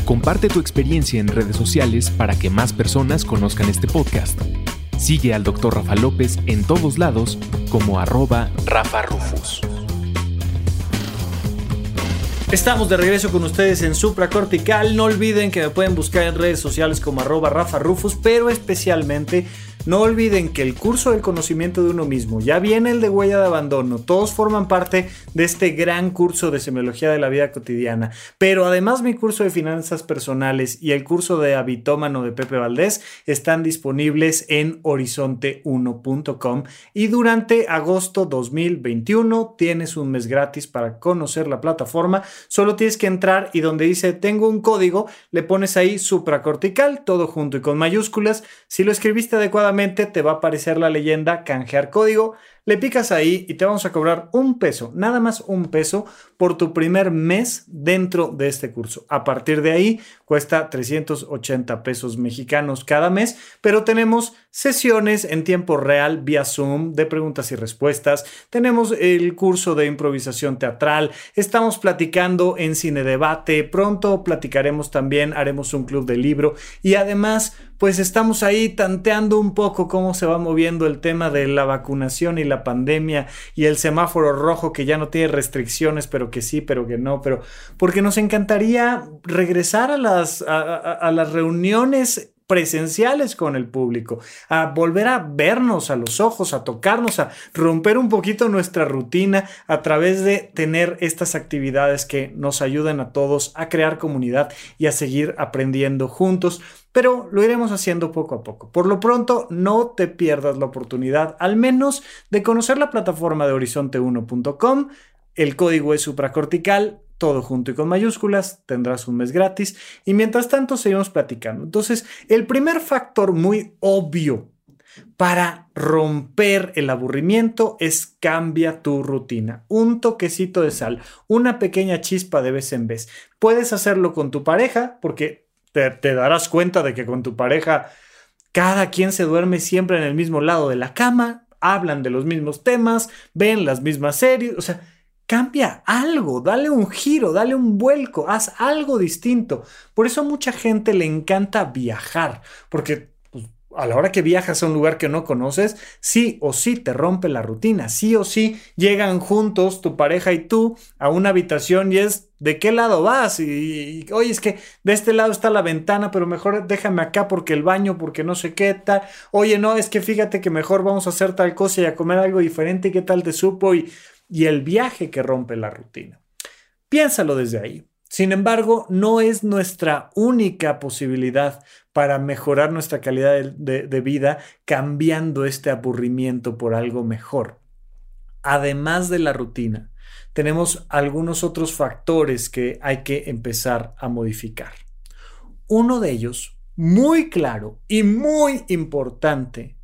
Comparte tu experiencia en redes sociales para que más personas conozcan este podcast. Sigue al Dr. Rafa López en todos lados como arroba Rafa Rufus. Estamos de regreso con ustedes en Supra Cortical. No olviden que me pueden buscar en redes sociales como arroba Rufus, pero especialmente no olviden que el curso del conocimiento de uno mismo, ya viene el de huella de abandono, todos forman parte de este gran curso de semiología de la vida cotidiana, pero además mi curso de finanzas personales y el curso de habitómano de Pepe Valdés están disponibles en horizonte1.com y durante agosto 2021 tienes un mes gratis para conocer la plataforma, solo tienes que entrar y donde dice tengo un código, le pones ahí supracortical, todo junto y con mayúsculas, si lo escribiste adecuadamente te va a aparecer la leyenda canjear código. Le picas ahí y te vamos a cobrar un peso, nada más un peso por tu primer mes dentro de este curso. A partir de ahí cuesta 380 pesos mexicanos cada mes, pero tenemos sesiones en tiempo real vía Zoom de preguntas y respuestas. Tenemos el curso de improvisación teatral. Estamos platicando en cine debate. Pronto platicaremos también, haremos un club de libro y además pues estamos ahí tanteando un poco cómo se va moviendo el tema de la vacunación y la pandemia y el semáforo rojo que ya no tiene restricciones, pero que sí, pero que no, pero porque nos encantaría regresar a las, a, las reuniones presenciales con el público, a volver a vernos a los ojos, a tocarnos, a romper un poquito nuestra rutina a través de tener estas actividades que nos ayudan a todos a crear comunidad y a seguir aprendiendo juntos pero lo iremos haciendo poco a poco. Por lo pronto, no te pierdas la oportunidad, al menos, de conocer la plataforma de horizonte1.com. El código es supracortical, todo junto y con mayúsculas, tendrás un mes gratis y mientras tanto seguimos platicando. Entonces, el primer factor muy obvio para romper el aburrimiento es cambia tu rutina. Un toquecito de sal, una pequeña chispa de vez en vez. Puedes hacerlo con tu pareja porque te, darás cuenta de que con tu pareja cada quien se duerme siempre en el mismo lado de la cama. hablan de los mismos temas, ven las mismas series, o sea, cambia algo, dale un giro, dale un vuelco, haz algo distinto. Por eso a mucha gente le encanta viajar, porque a la hora que viajas a un lugar que no conoces, sí o sí te rompe la rutina, sí o sí llegan juntos tu pareja y tú a una habitación y es ¿de qué lado vas? Y, oye, es que de este lado está la ventana, pero mejor déjame acá porque el baño, porque no sé qué tal. Oye, no, es que fíjate que mejor vamos a hacer tal cosa y a comer algo diferente, ¿qué tal te supo? Y y el viaje que rompe la rutina. Piénsalo desde ahí. Sin embargo, no es nuestra única posibilidad para mejorar nuestra calidad de, vida cambiando este aburrimiento por algo mejor. Además de la rutina, tenemos algunos otros factores que hay que empezar a modificar. Uno de ellos, muy claro y muy importante,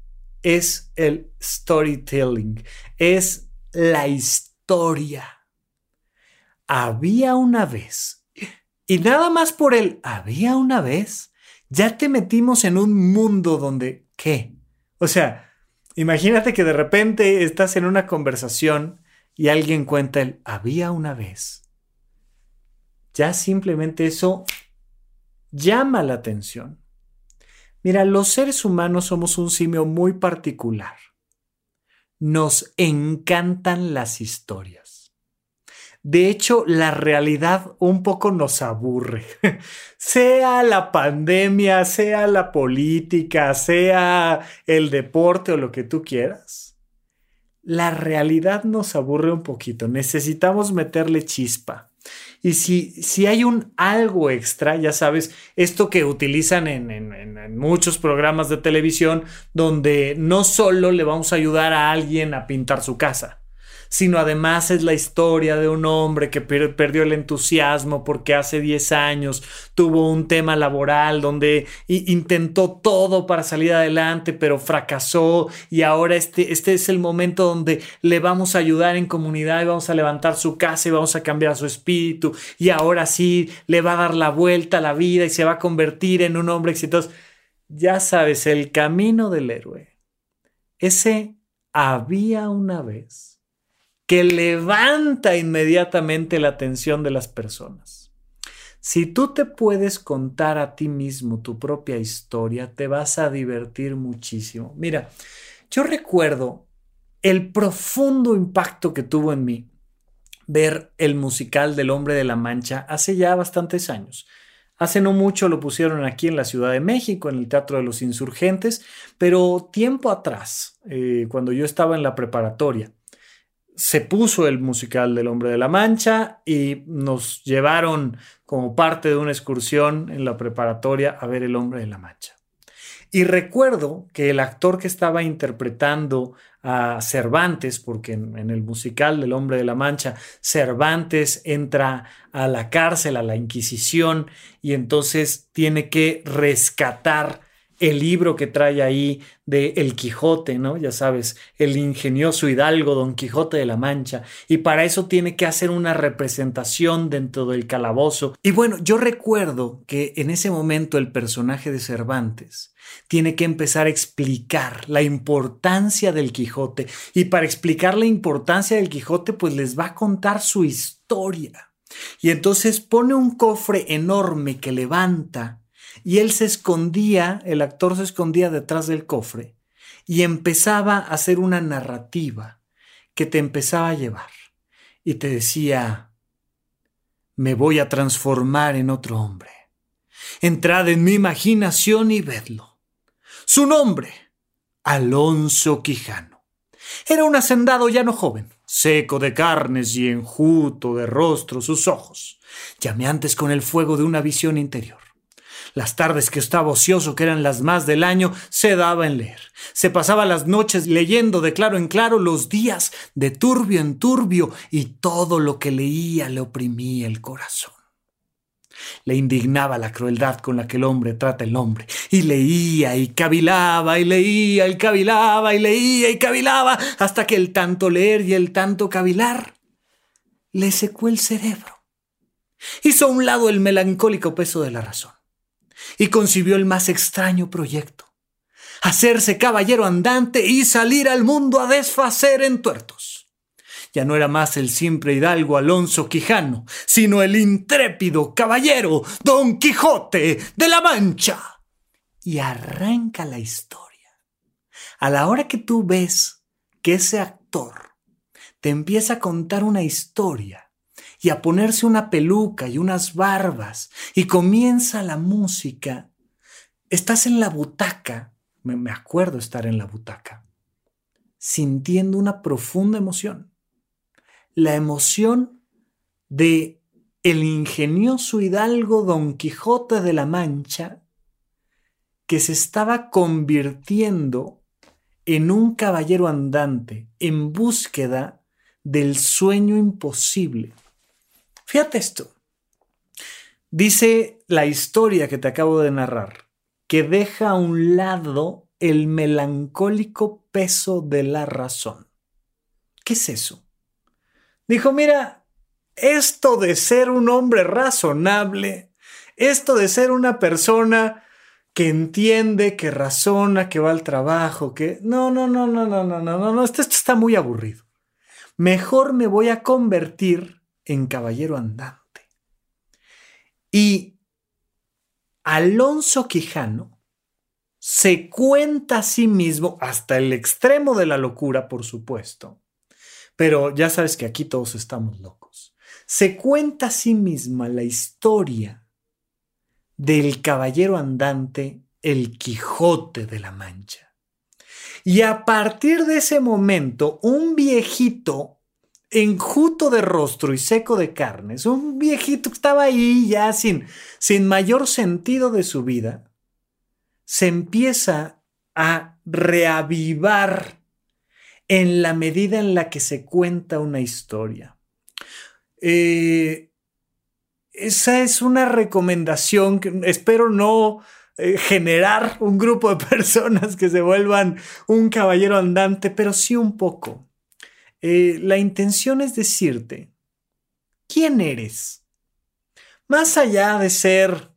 es el storytelling, es la historia. Había una vez, y nada más por el había una vez, ya te metimos en un mundo donde, ¿qué? O sea, imagínate que de repente estás en una conversación y alguien cuenta el había una vez. Ya simplemente eso llama la atención. Mira, los seres humanos somos un simio muy particular nos encantan las historias. De hecho, la realidad un poco nos aburre. sea la pandemia, sea la política, sea el deporte o lo que tú quieras. La realidad nos aburre un poquito. Necesitamos meterle chispa. Y si, si hay un algo extra, ya sabes, esto que utilizan en, en, muchos programas de televisión, donde no solo le vamos a ayudar a alguien a pintar su casa, sino además es la historia de un hombre que perdió el entusiasmo porque hace 10 años tuvo un tema laboral donde intentó todo para salir adelante, pero fracasó y ahora este, este es el momento donde le vamos a ayudar en comunidad y vamos a levantar su casa y vamos a cambiar su espíritu y ahora sí le va a dar la vuelta a la vida y se va a convertir en un hombre exitoso. Ya sabes, el camino del héroe. Ese había una vez que levanta inmediatamente la atención de las personas. Si tú te puedes contar a ti mismo tu propia historia, te vas a divertir muchísimo. Mira, yo recuerdo el profundo impacto que tuvo en mí ver el musical del Hombre de la Mancha hace ya bastantes años. Hace no mucho lo pusieron aquí en la Ciudad de México, en el Teatro de los Insurgentes, pero tiempo atrás, eh, cuando yo estaba en la preparatoria, se puso el musical del Hombre de la Mancha y nos llevaron como parte de una excursión en la preparatoria a ver el Hombre de la Mancha. Y recuerdo que el actor que estaba interpretando a Cervantes, porque en, el musical del Hombre de la Mancha, Cervantes entra a la cárcel, a la Inquisición, y entonces tiene que rescatar el libro que trae ahí de El Quijote, ¿no? Ya sabes, el ingenioso hidalgo Don Quijote de la Mancha, y para eso tiene que hacer una representación dentro del calabozo. Y bueno, yo recuerdo que en ese momento el personaje de Cervantes tiene que empezar a explicar la importancia del Quijote, y para explicar la importancia del Quijote, pues les va a contar su historia. Y entonces pone un cofre enorme que levanta y él se escondía, el actor se escondía detrás del cofre y empezaba a hacer una narrativa que te empezaba a llevar y te decía, me voy a transformar en otro hombre. Entrad en mi imaginación y vedlo. Su nombre, Alonso Quijano. Era un hacendado llano joven, seco de carnes y enjuto de rostro sus ojos, llameantes con el fuego de una visión interior. Las tardes que estaba ocioso, que eran las más del año, se daba en leer. Se pasaba las noches leyendo de claro en claro, los días de turbio en turbio, y todo lo que leía le oprimía el corazón. Le indignaba la crueldad con la que el hombre trata el hombre, y leía y cavilaba y leía y cavilaba y leía y cavilaba, hasta que el tanto leer y el tanto cavilar le secó el cerebro. Hizo a un lado el melancólico peso de la razón y concibió el más extraño proyecto. hacerse caballero andante y salir al mundo a desfacer en tuertos. Ya no era más el simple hidalgo Alonso Quijano, sino el intrépido caballero Don Quijote de la Mancha. Y arranca la historia. A la hora que tú ves que ese actor te empieza a contar una historia y a ponerse una peluca y unas barbas y comienza la música, estás en la butaca, me, acuerdo estar en la butaca, sintiendo una profunda emoción. La emoción de el ingenioso hidalgo Don Quijote de la Mancha que se estaba convirtiendo en un caballero andante en búsqueda del sueño imposible. Fíjate esto. Dice la historia que te acabo de narrar, que deja a un lado el melancólico peso de la razón. ¿Qué es eso? Dijo, mira, esto de ser un hombre razonable, esto de ser una persona que entiende, que razona, que va al trabajo, que... No, no, no, no, no, no, no, no, no, esto, esto está muy aburrido. Mejor me voy a convertir en caballero andante. Y Alonso Quijano se cuenta a sí mismo, hasta el extremo de la locura, por supuesto, pero ya sabes que aquí todos estamos locos, se cuenta a sí misma la historia del caballero andante, el Quijote de la Mancha. Y a partir de ese momento, un viejito enjuto de rostro y seco de carnes, un viejito que estaba ahí ya sin, sin mayor sentido de su vida, se empieza a reavivar en la medida en la que se cuenta una historia. Eh, esa es una recomendación que espero no eh, generar un grupo de personas que se vuelvan un caballero andante, pero sí un poco. Eh, la intención es decirte, ¿quién eres? Más allá de ser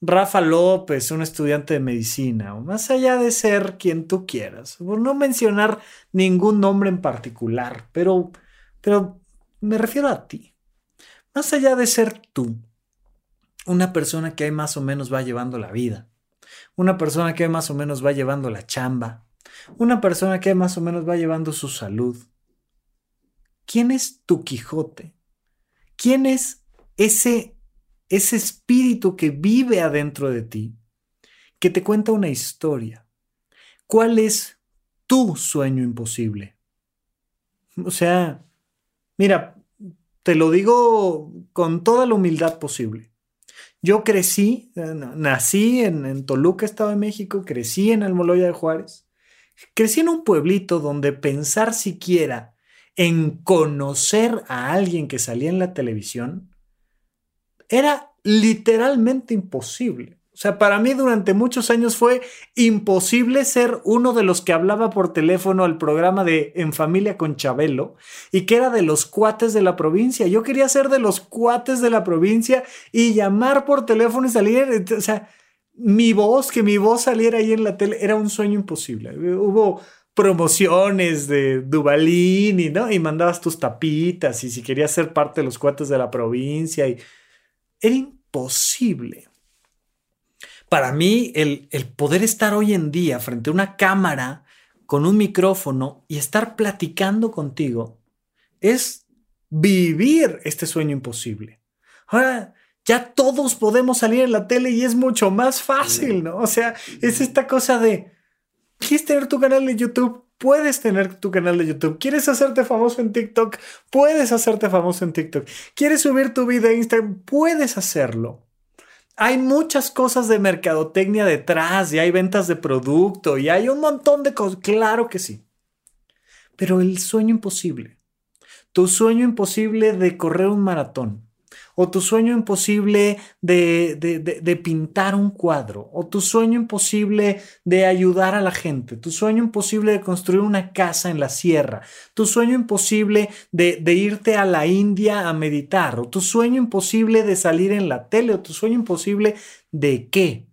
Rafa López, un estudiante de medicina, o más allá de ser quien tú quieras, por no mencionar ningún nombre en particular, pero, pero me refiero a ti. Más allá de ser tú, una persona que más o menos va llevando la vida, una persona que más o menos va llevando la chamba, una persona que más o menos va llevando su salud. ¿Quién es tu Quijote? ¿Quién es ese, ese espíritu que vive adentro de ti, que te cuenta una historia? ¿Cuál es tu sueño imposible? O sea, mira, te lo digo con toda la humildad posible. Yo crecí, eh, nací en, Toluca, Estado de México, crecí en Almoloya de Juárez, crecí en un pueblito donde pensar siquiera en conocer a alguien que salía en la televisión era literalmente imposible. O sea, para mí durante muchos años fue imposible ser uno de los que hablaba por teléfono al programa de En Familia con Chabelo y que era de los cuates de la provincia. Yo quería ser de los cuates de la provincia y llamar por teléfono y salir. O sea, mi voz, que mi voz saliera ahí en la tele, era un sueño imposible. Hubo promociones de Dubalín y, ¿no? y mandabas tus tapitas y si querías ser parte de los cuates de la provincia. Y... Era imposible para mí el, poder estar hoy en día frente a una cámara con un micrófono y estar platicando contigo es vivir este sueño imposible. Ahora, ya todos podemos salir en la tele y es mucho más fácil, ¿no? O sea, es esta cosa de, ¿quieres tener tu canal de YouTube? Puedes tener tu canal de YouTube. ¿Quieres hacerte famoso en TikTok? Puedes hacerte famoso en TikTok. ¿Quieres subir tu video a Instagram? Puedes hacerlo hay muchas cosas de mercadotecnia detrás y hay ventas de producto y hay un montón de cosas. Claro que sí. Pero el sueño imposible, tu sueño imposible de correr un maratón, o tu sueño imposible de, de, pintar un cuadro, o tu sueño imposible de ayudar a la gente, tu sueño imposible de construir una casa en la sierra, tu sueño imposible de, irte a la India a meditar, o tu sueño imposible de salir en la tele, o tu sueño imposible de qué.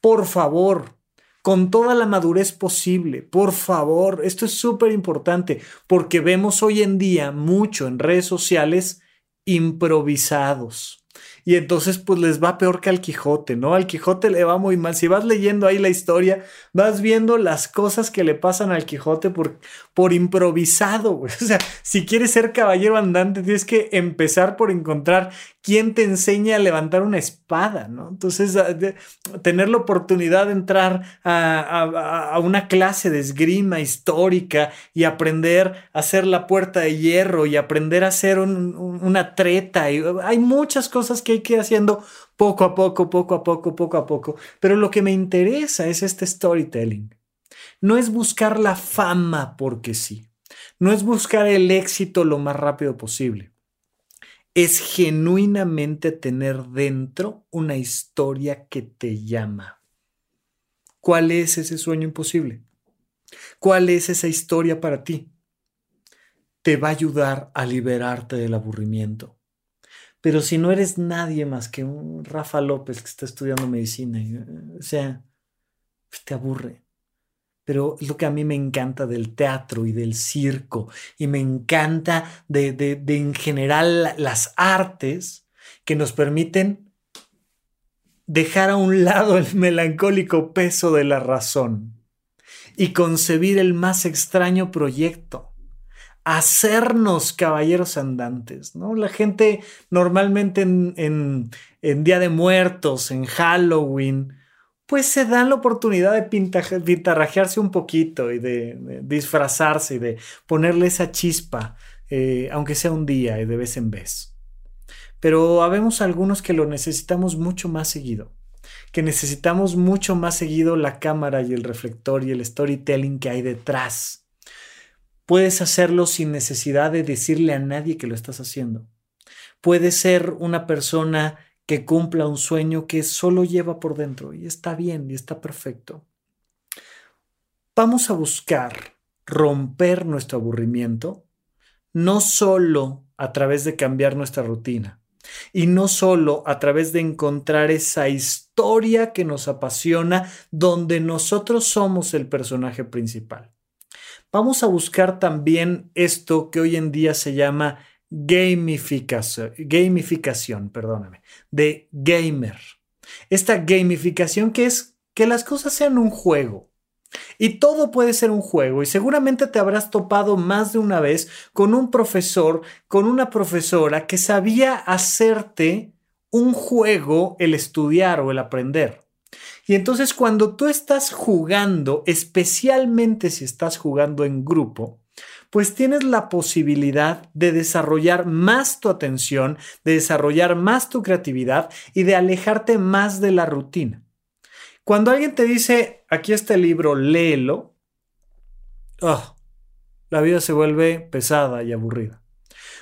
Por favor, con toda la madurez posible. Por favor, esto es súper importante porque vemos hoy en día mucho en redes sociales improvisados. Y entonces pues les va peor que al Quijote, ¿no? Al Quijote le va muy mal. Si vas leyendo ahí la historia, vas viendo las cosas que le pasan al Quijote por, por improvisado, güey. O sea, si quieres ser caballero andante, tienes que empezar por encontrar quién te enseña a levantar una espada, ¿no? Entonces, tener la oportunidad de entrar a, una clase de esgrima histórica y aprender a hacer la puerta de hierro y aprender a hacer una treta. Y, hay muchas cosas que hay que ir haciendo poco a poco, poco a poco, poco a poco. Pero lo que me interesa es este storytelling. No es buscar la fama porque sí. No es buscar el éxito lo más rápido posible es genuinamente tener dentro una historia que te llama. ¿Cuál es ese sueño imposible? ¿Cuál es esa historia para ti? Te va a ayudar a liberarte del aburrimiento. Pero si no eres nadie más que un Rafa López que está estudiando medicina, o sea, pues te aburre pero es lo que a mí me encanta del teatro y del circo y me encanta de, de, en general las artes que nos permiten dejar a un lado el melancólico peso de la razón y concebir el más extraño proyecto, hacernos caballeros andantes, ¿no? La gente normalmente en, en Día de Muertos, en Halloween, pues se dan la oportunidad de pintarrajearse un poquito y de, disfrazarse y de ponerle esa chispa, eh, aunque sea un día y de vez en vez. Pero habemos algunos que lo necesitamos mucho más seguido, que necesitamos mucho más seguido la cámara y el reflector y el storytelling que hay detrás. Puedes hacerlo sin necesidad de decirle a nadie que lo estás haciendo. Puedes ser una persona que cumpla un sueño que solo lleva por dentro y está bien y está perfecto. Vamos a buscar romper nuestro aburrimiento no solo a través de cambiar nuestra rutina y no solo a través de encontrar esa historia que nos apasiona donde nosotros somos el personaje principal. Vamos a buscar también esto que hoy en día se llama gamificación, perdóname, de gamer. Esta gamificación que es que las cosas sean un juego. Y todo puede ser un juego y seguramente te habrás topado más de una vez con un profesor, con una profesora que sabía hacerte un juego el estudiar o el aprender. Y entonces cuando tú estás jugando, especialmente si estás jugando en grupo, pues tienes la posibilidad de desarrollar más tu atención, de desarrollar más tu creatividad y de alejarte más de la rutina. Cuando alguien te dice, aquí está el libro, léelo, oh, la vida se vuelve pesada y aburrida.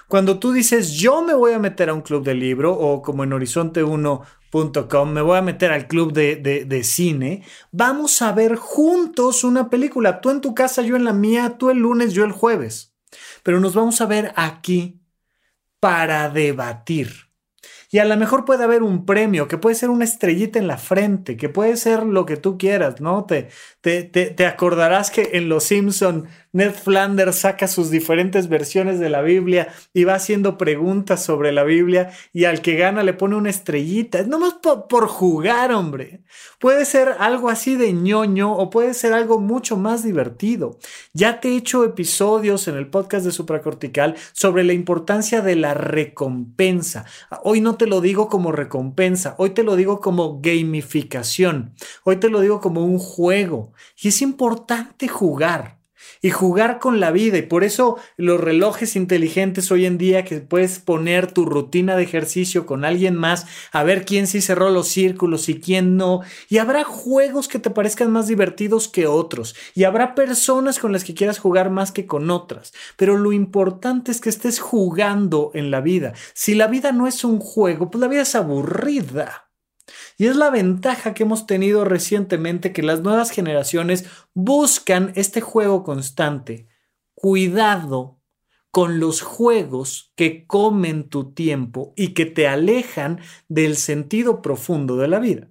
Cuando tú dices, yo me voy a meter a un club de libro, o como en Horizonte 1, Me voy a meter al club de, de, cine, vamos a ver juntos una película, tú en tu casa, yo en la mía, tú el lunes, yo el jueves, pero nos vamos a ver aquí para debatir. Y a lo mejor puede haber un premio, que puede ser una estrellita en la frente, que puede ser lo que tú quieras, ¿no? Te, te, te, acordarás que en Los Simpson Ned Flanders saca sus diferentes versiones de la Biblia y va haciendo preguntas sobre la Biblia y al que gana le pone una estrellita. Es nomás por, por jugar, hombre. Puede ser algo así de ñoño o puede ser algo mucho más divertido. Ya te he hecho episodios en el podcast de Supracortical sobre la importancia de la recompensa. Hoy no te lo digo como recompensa, hoy te lo digo como gamificación, hoy te lo digo como un juego. Y es importante jugar y jugar con la vida. Y por eso los relojes inteligentes hoy en día que puedes poner tu rutina de ejercicio con alguien más, a ver quién sí cerró los círculos y quién no. Y habrá juegos que te parezcan más divertidos que otros. Y habrá personas con las que quieras jugar más que con otras. Pero lo importante es que estés jugando en la vida. Si la vida no es un juego, pues la vida es aburrida. Y es la ventaja que hemos tenido recientemente que las nuevas generaciones buscan este juego constante. Cuidado con los juegos que comen tu tiempo y que te alejan del sentido profundo de la vida.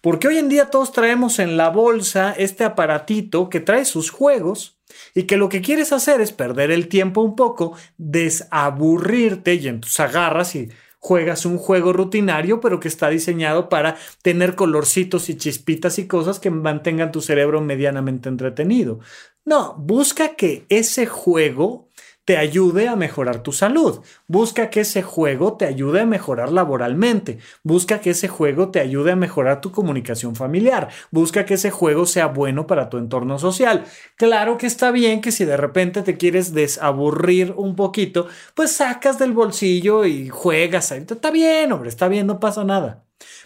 Porque hoy en día todos traemos en la bolsa este aparatito que trae sus juegos y que lo que quieres hacer es perder el tiempo un poco, desaburrirte y entonces agarras y juegas un juego rutinario, pero que está diseñado para tener colorcitos y chispitas y cosas que mantengan tu cerebro medianamente entretenido. No, busca que ese juego te ayude a mejorar tu salud. Busca que ese juego te ayude a mejorar laboralmente. Busca que ese juego te ayude a mejorar tu comunicación familiar. Busca que ese juego sea bueno para tu entorno social. Claro que está bien que si de repente te quieres desaburrir un poquito, pues sacas del bolsillo y juegas. Está bien, hombre, está bien, no pasa nada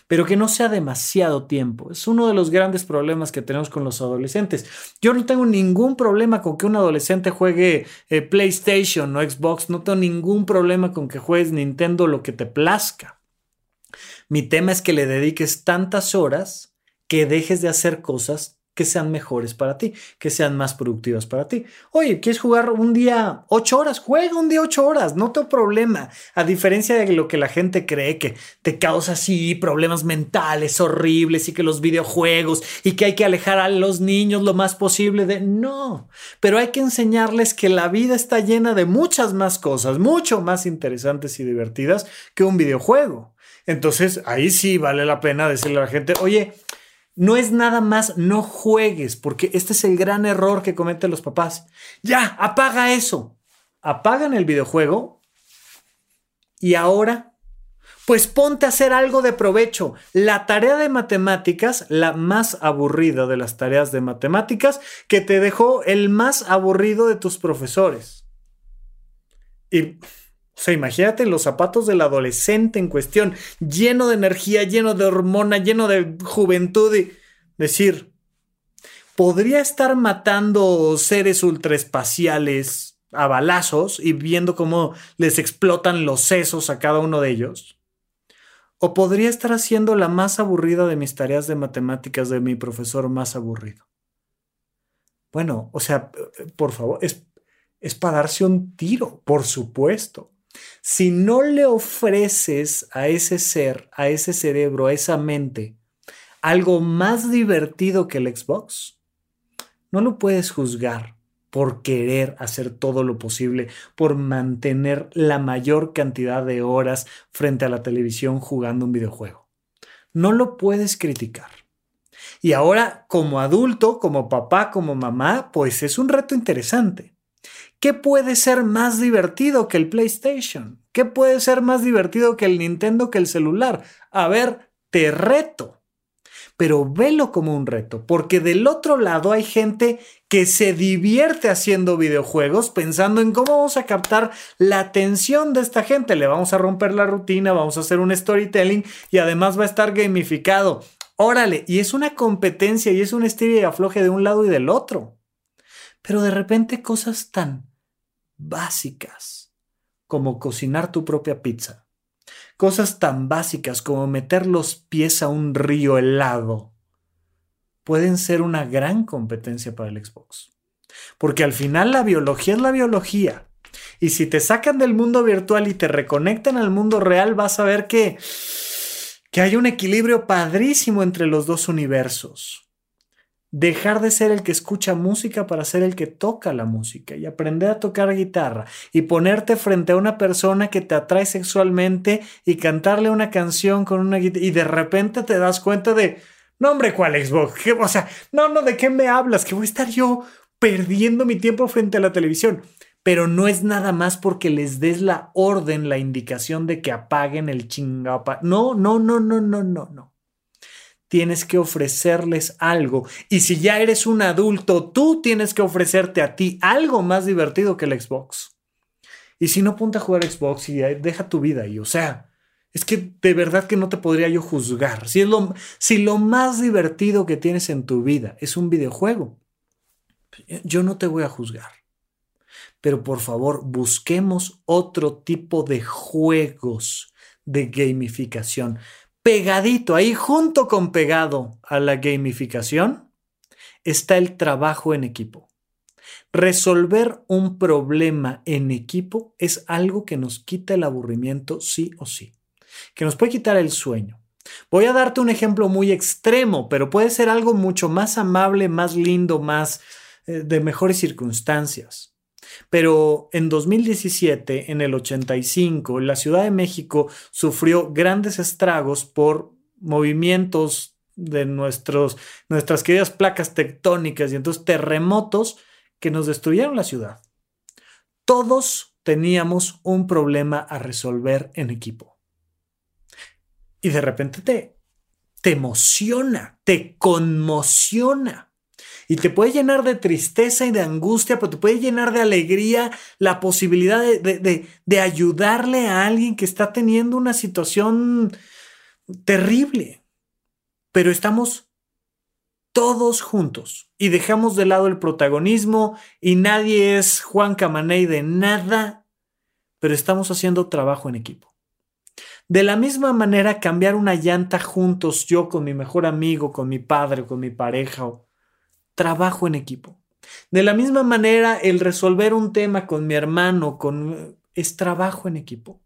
pero que no sea demasiado tiempo. Es uno de los grandes problemas que tenemos con los adolescentes. Yo no tengo ningún problema con que un adolescente juegue eh, PlayStation o Xbox, no tengo ningún problema con que juegues Nintendo lo que te plazca. Mi tema es que le dediques tantas horas que dejes de hacer cosas que sean mejores para ti, que sean más productivas para ti. Oye, ¿quieres jugar un día ocho horas? Juega un día ocho horas, no tengo problema. A diferencia de lo que la gente cree que te causa así problemas mentales horribles y que los videojuegos y que hay que alejar a los niños lo más posible de... No, pero hay que enseñarles que la vida está llena de muchas más cosas, mucho más interesantes y divertidas que un videojuego. Entonces, ahí sí vale la pena decirle a la gente, oye, no es nada más no juegues, porque este es el gran error que cometen los papás. Ya, apaga eso. Apagan el videojuego y ahora, pues ponte a hacer algo de provecho. La tarea de matemáticas, la más aburrida de las tareas de matemáticas, que te dejó el más aburrido de tus profesores. Y o sea, imagínate los zapatos del adolescente en cuestión, lleno de energía, lleno de hormona, lleno de juventud y decir, podría estar matando seres ultraespaciales a balazos y viendo cómo les explotan los sesos a cada uno de ellos. O podría estar haciendo la más aburrida de mis tareas de matemáticas de mi profesor más aburrido. Bueno, o sea, por favor, es, es para darse un tiro, por supuesto. Si no le ofreces a ese ser, a ese cerebro, a esa mente, algo más divertido que el Xbox, no lo puedes juzgar por querer hacer todo lo posible, por mantener la mayor cantidad de horas frente a la televisión jugando un videojuego. No lo puedes criticar. Y ahora, como adulto, como papá, como mamá, pues es un reto interesante. ¿Qué puede ser más divertido que el PlayStation? ¿Qué puede ser más divertido que el Nintendo, que el celular? A ver, te reto. Pero velo como un reto, porque del otro lado hay gente que se divierte haciendo videojuegos pensando en cómo vamos a captar la atención de esta gente. Le vamos a romper la rutina, vamos a hacer un storytelling y además va a estar gamificado. Órale, y es una competencia y es un estilo y afloje de un lado y del otro. Pero de repente cosas tan básicas como cocinar tu propia pizza. Cosas tan básicas como meter los pies a un río helado pueden ser una gran competencia para el Xbox. Porque al final la biología es la biología. Y si te sacan del mundo virtual y te reconectan al mundo real, vas a ver que, que hay un equilibrio padrísimo entre los dos universos dejar de ser el que escucha música para ser el que toca la música y aprender a tocar guitarra y ponerte frente a una persona que te atrae sexualmente y cantarle una canción con una guitarra y de repente te das cuenta de, no hombre, ¿cuál Xbox? O sea, no, no, ¿de qué me hablas? Que voy a estar yo perdiendo mi tiempo frente a la televisión. Pero no es nada más porque les des la orden, la indicación de que apaguen el chingapa. No, no, no, no, no, no, no tienes que ofrecerles algo. Y si ya eres un adulto, tú tienes que ofrecerte a ti algo más divertido que el Xbox. Y si no, ponte a jugar Xbox y deja tu vida ahí. O sea, es que de verdad que no te podría yo juzgar. Si, lo, si lo más divertido que tienes en tu vida es un videojuego, yo no te voy a juzgar. Pero por favor, busquemos otro tipo de juegos de gamificación pegadito, ahí junto con pegado a la gamificación, está el trabajo en equipo. Resolver un problema en equipo es algo que nos quita el aburrimiento sí o sí, que nos puede quitar el sueño. Voy a darte un ejemplo muy extremo, pero puede ser algo mucho más amable, más lindo, más eh, de mejores circunstancias. Pero en 2017, en el 85, la Ciudad de México sufrió grandes estragos por movimientos de nuestros, nuestras queridas placas tectónicas y entonces terremotos que nos destruyeron la ciudad. Todos teníamos un problema a resolver en equipo. Y de repente te, te emociona, te conmociona. Y te puede llenar de tristeza y de angustia, pero te puede llenar de alegría la posibilidad de, de, de ayudarle a alguien que está teniendo una situación terrible. Pero estamos todos juntos y dejamos de lado el protagonismo y nadie es Juan Camaney de nada, pero estamos haciendo trabajo en equipo. De la misma manera, cambiar una llanta juntos, yo con mi mejor amigo, con mi padre, con mi pareja, trabajo en equipo. De la misma manera, el resolver un tema con mi hermano, con, es trabajo en equipo.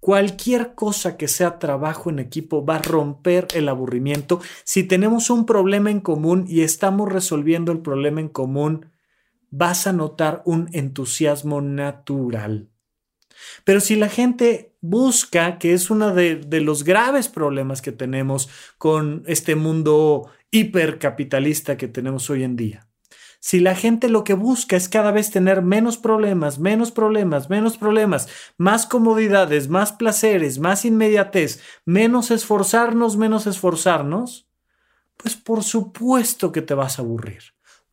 Cualquier cosa que sea trabajo en equipo va a romper el aburrimiento si tenemos un problema en común y estamos resolviendo el problema en común. Vas a notar un entusiasmo natural. Pero si la gente busca, que es uno de, de, los graves problemas que tenemos con este mundo hipercapitalista que tenemos hoy en día, si la gente lo que busca es cada vez tener menos problemas, menos problemas, menos problemas, más comodidades, más placeres, más inmediatez, menos esforzarnos, menos esforzarnos, pues por supuesto que te vas a aburrir.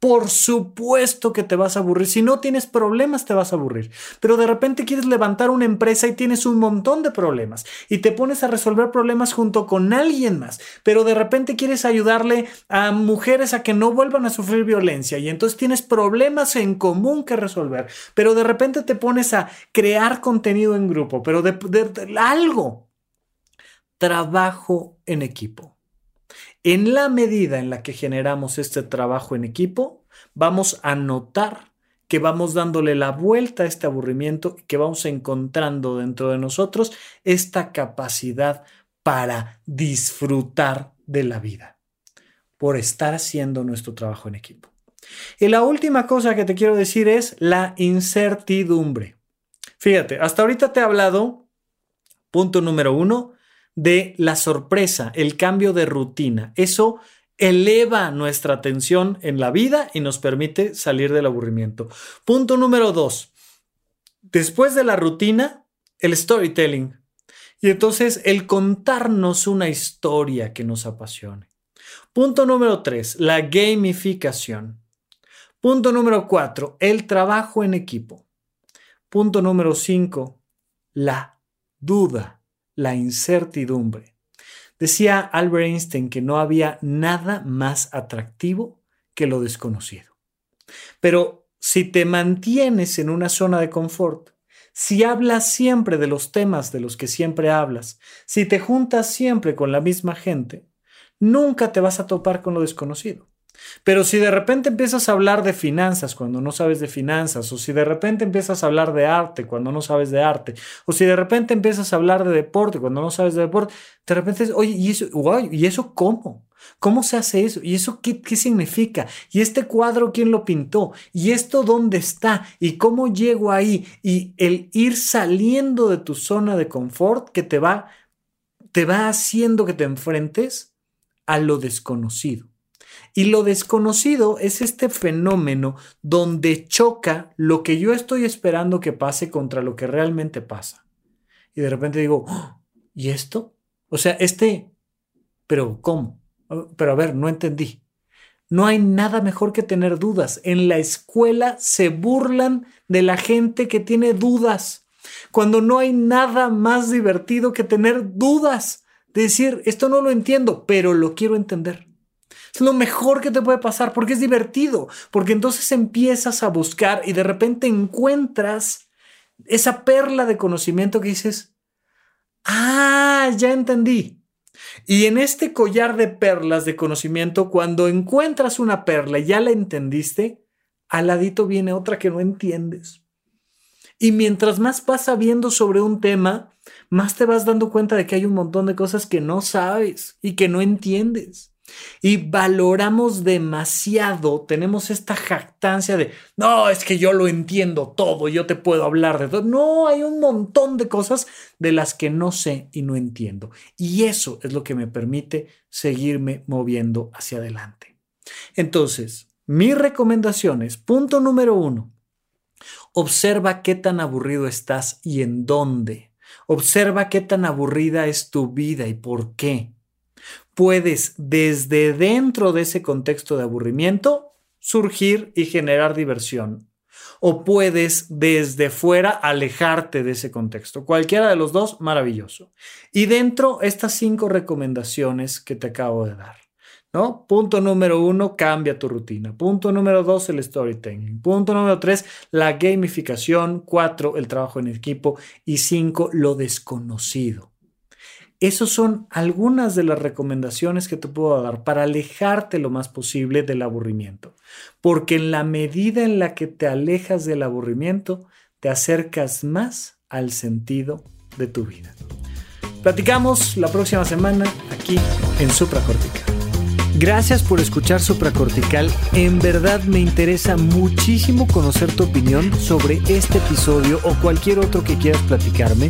Por supuesto que te vas a aburrir. Si no tienes problemas, te vas a aburrir. Pero de repente quieres levantar una empresa y tienes un montón de problemas y te pones a resolver problemas junto con alguien más. Pero de repente quieres ayudarle a mujeres a que no vuelvan a sufrir violencia y entonces tienes problemas en común que resolver. Pero de repente te pones a crear contenido en grupo, pero de, algo. Trabajo en equipo. En la medida en la que generamos este trabajo en equipo, vamos a notar que vamos dándole la vuelta a este aburrimiento que vamos encontrando dentro de nosotros esta capacidad para disfrutar de la vida por estar haciendo nuestro trabajo en equipo. Y la última cosa que te quiero decir es la incertidumbre. Fíjate, hasta ahorita te he hablado, punto número uno, de la sorpresa, el cambio de rutina. Eso eleva nuestra atención en la vida y nos permite salir del aburrimiento. Punto número dos. Después de la rutina, el storytelling. Y entonces el contarnos una historia que nos apasione. Punto número tres, la gamificación. Punto número cuatro, el trabajo en equipo. Punto número cinco, la duda la incertidumbre. Decía Albert Einstein que no había nada más atractivo que lo desconocido. Pero si te mantienes en una zona de confort, si hablas siempre de los temas de los que siempre hablas, si te juntas siempre con la misma gente, nunca te vas a topar con lo desconocido. Pero si de repente empiezas a hablar de finanzas cuando no sabes de finanzas, o si de repente empiezas a hablar de arte cuando no sabes de arte, o si de repente empiezas a hablar de deporte cuando no sabes de deporte, de repente, oye, ¿y eso, ¿y eso cómo? ¿Cómo se hace eso? ¿Y eso qué, qué significa? ¿Y este cuadro quién lo pintó? ¿Y esto dónde está? ¿Y cómo llego ahí? Y el ir saliendo de tu zona de confort que te va, te va haciendo que te enfrentes a lo desconocido. Y lo desconocido es este fenómeno donde choca lo que yo estoy esperando que pase contra lo que realmente pasa. Y de repente digo, ¡Oh! ¿y esto? O sea, este, pero ¿cómo? Pero a ver, no entendí. No hay nada mejor que tener dudas. En la escuela se burlan de la gente que tiene dudas. Cuando no hay nada más divertido que tener dudas. De decir, esto no lo entiendo, pero lo quiero entender. Es lo mejor que te puede pasar porque es divertido, porque entonces empiezas a buscar y de repente encuentras esa perla de conocimiento que dices, ah, ya entendí. Y en este collar de perlas de conocimiento, cuando encuentras una perla y ya la entendiste, al ladito viene otra que no entiendes. Y mientras más vas sabiendo sobre un tema, más te vas dando cuenta de que hay un montón de cosas que no sabes y que no entiendes. Y valoramos demasiado, tenemos esta jactancia de, no, es que yo lo entiendo todo, yo te puedo hablar de todo. No, hay un montón de cosas de las que no sé y no entiendo. Y eso es lo que me permite seguirme moviendo hacia adelante. Entonces, mis recomendaciones, punto número uno, observa qué tan aburrido estás y en dónde. Observa qué tan aburrida es tu vida y por qué puedes desde dentro de ese contexto de aburrimiento surgir y generar diversión. O puedes desde fuera alejarte de ese contexto. Cualquiera de los dos, maravilloso. Y dentro, estas cinco recomendaciones que te acabo de dar. ¿No? Punto número uno, cambia tu rutina. Punto número dos, el storytelling. Punto número tres, la gamificación. Cuatro, el trabajo en equipo. Y cinco, lo desconocido. Esas son algunas de las recomendaciones que te puedo dar para alejarte lo más posible del aburrimiento. Porque en la medida en la que te alejas del aburrimiento, te acercas más al sentido de tu vida. Platicamos la próxima semana aquí en Supracortical. Gracias por escuchar Supracortical. En verdad me interesa muchísimo conocer tu opinión sobre este episodio o cualquier otro que quieras platicarme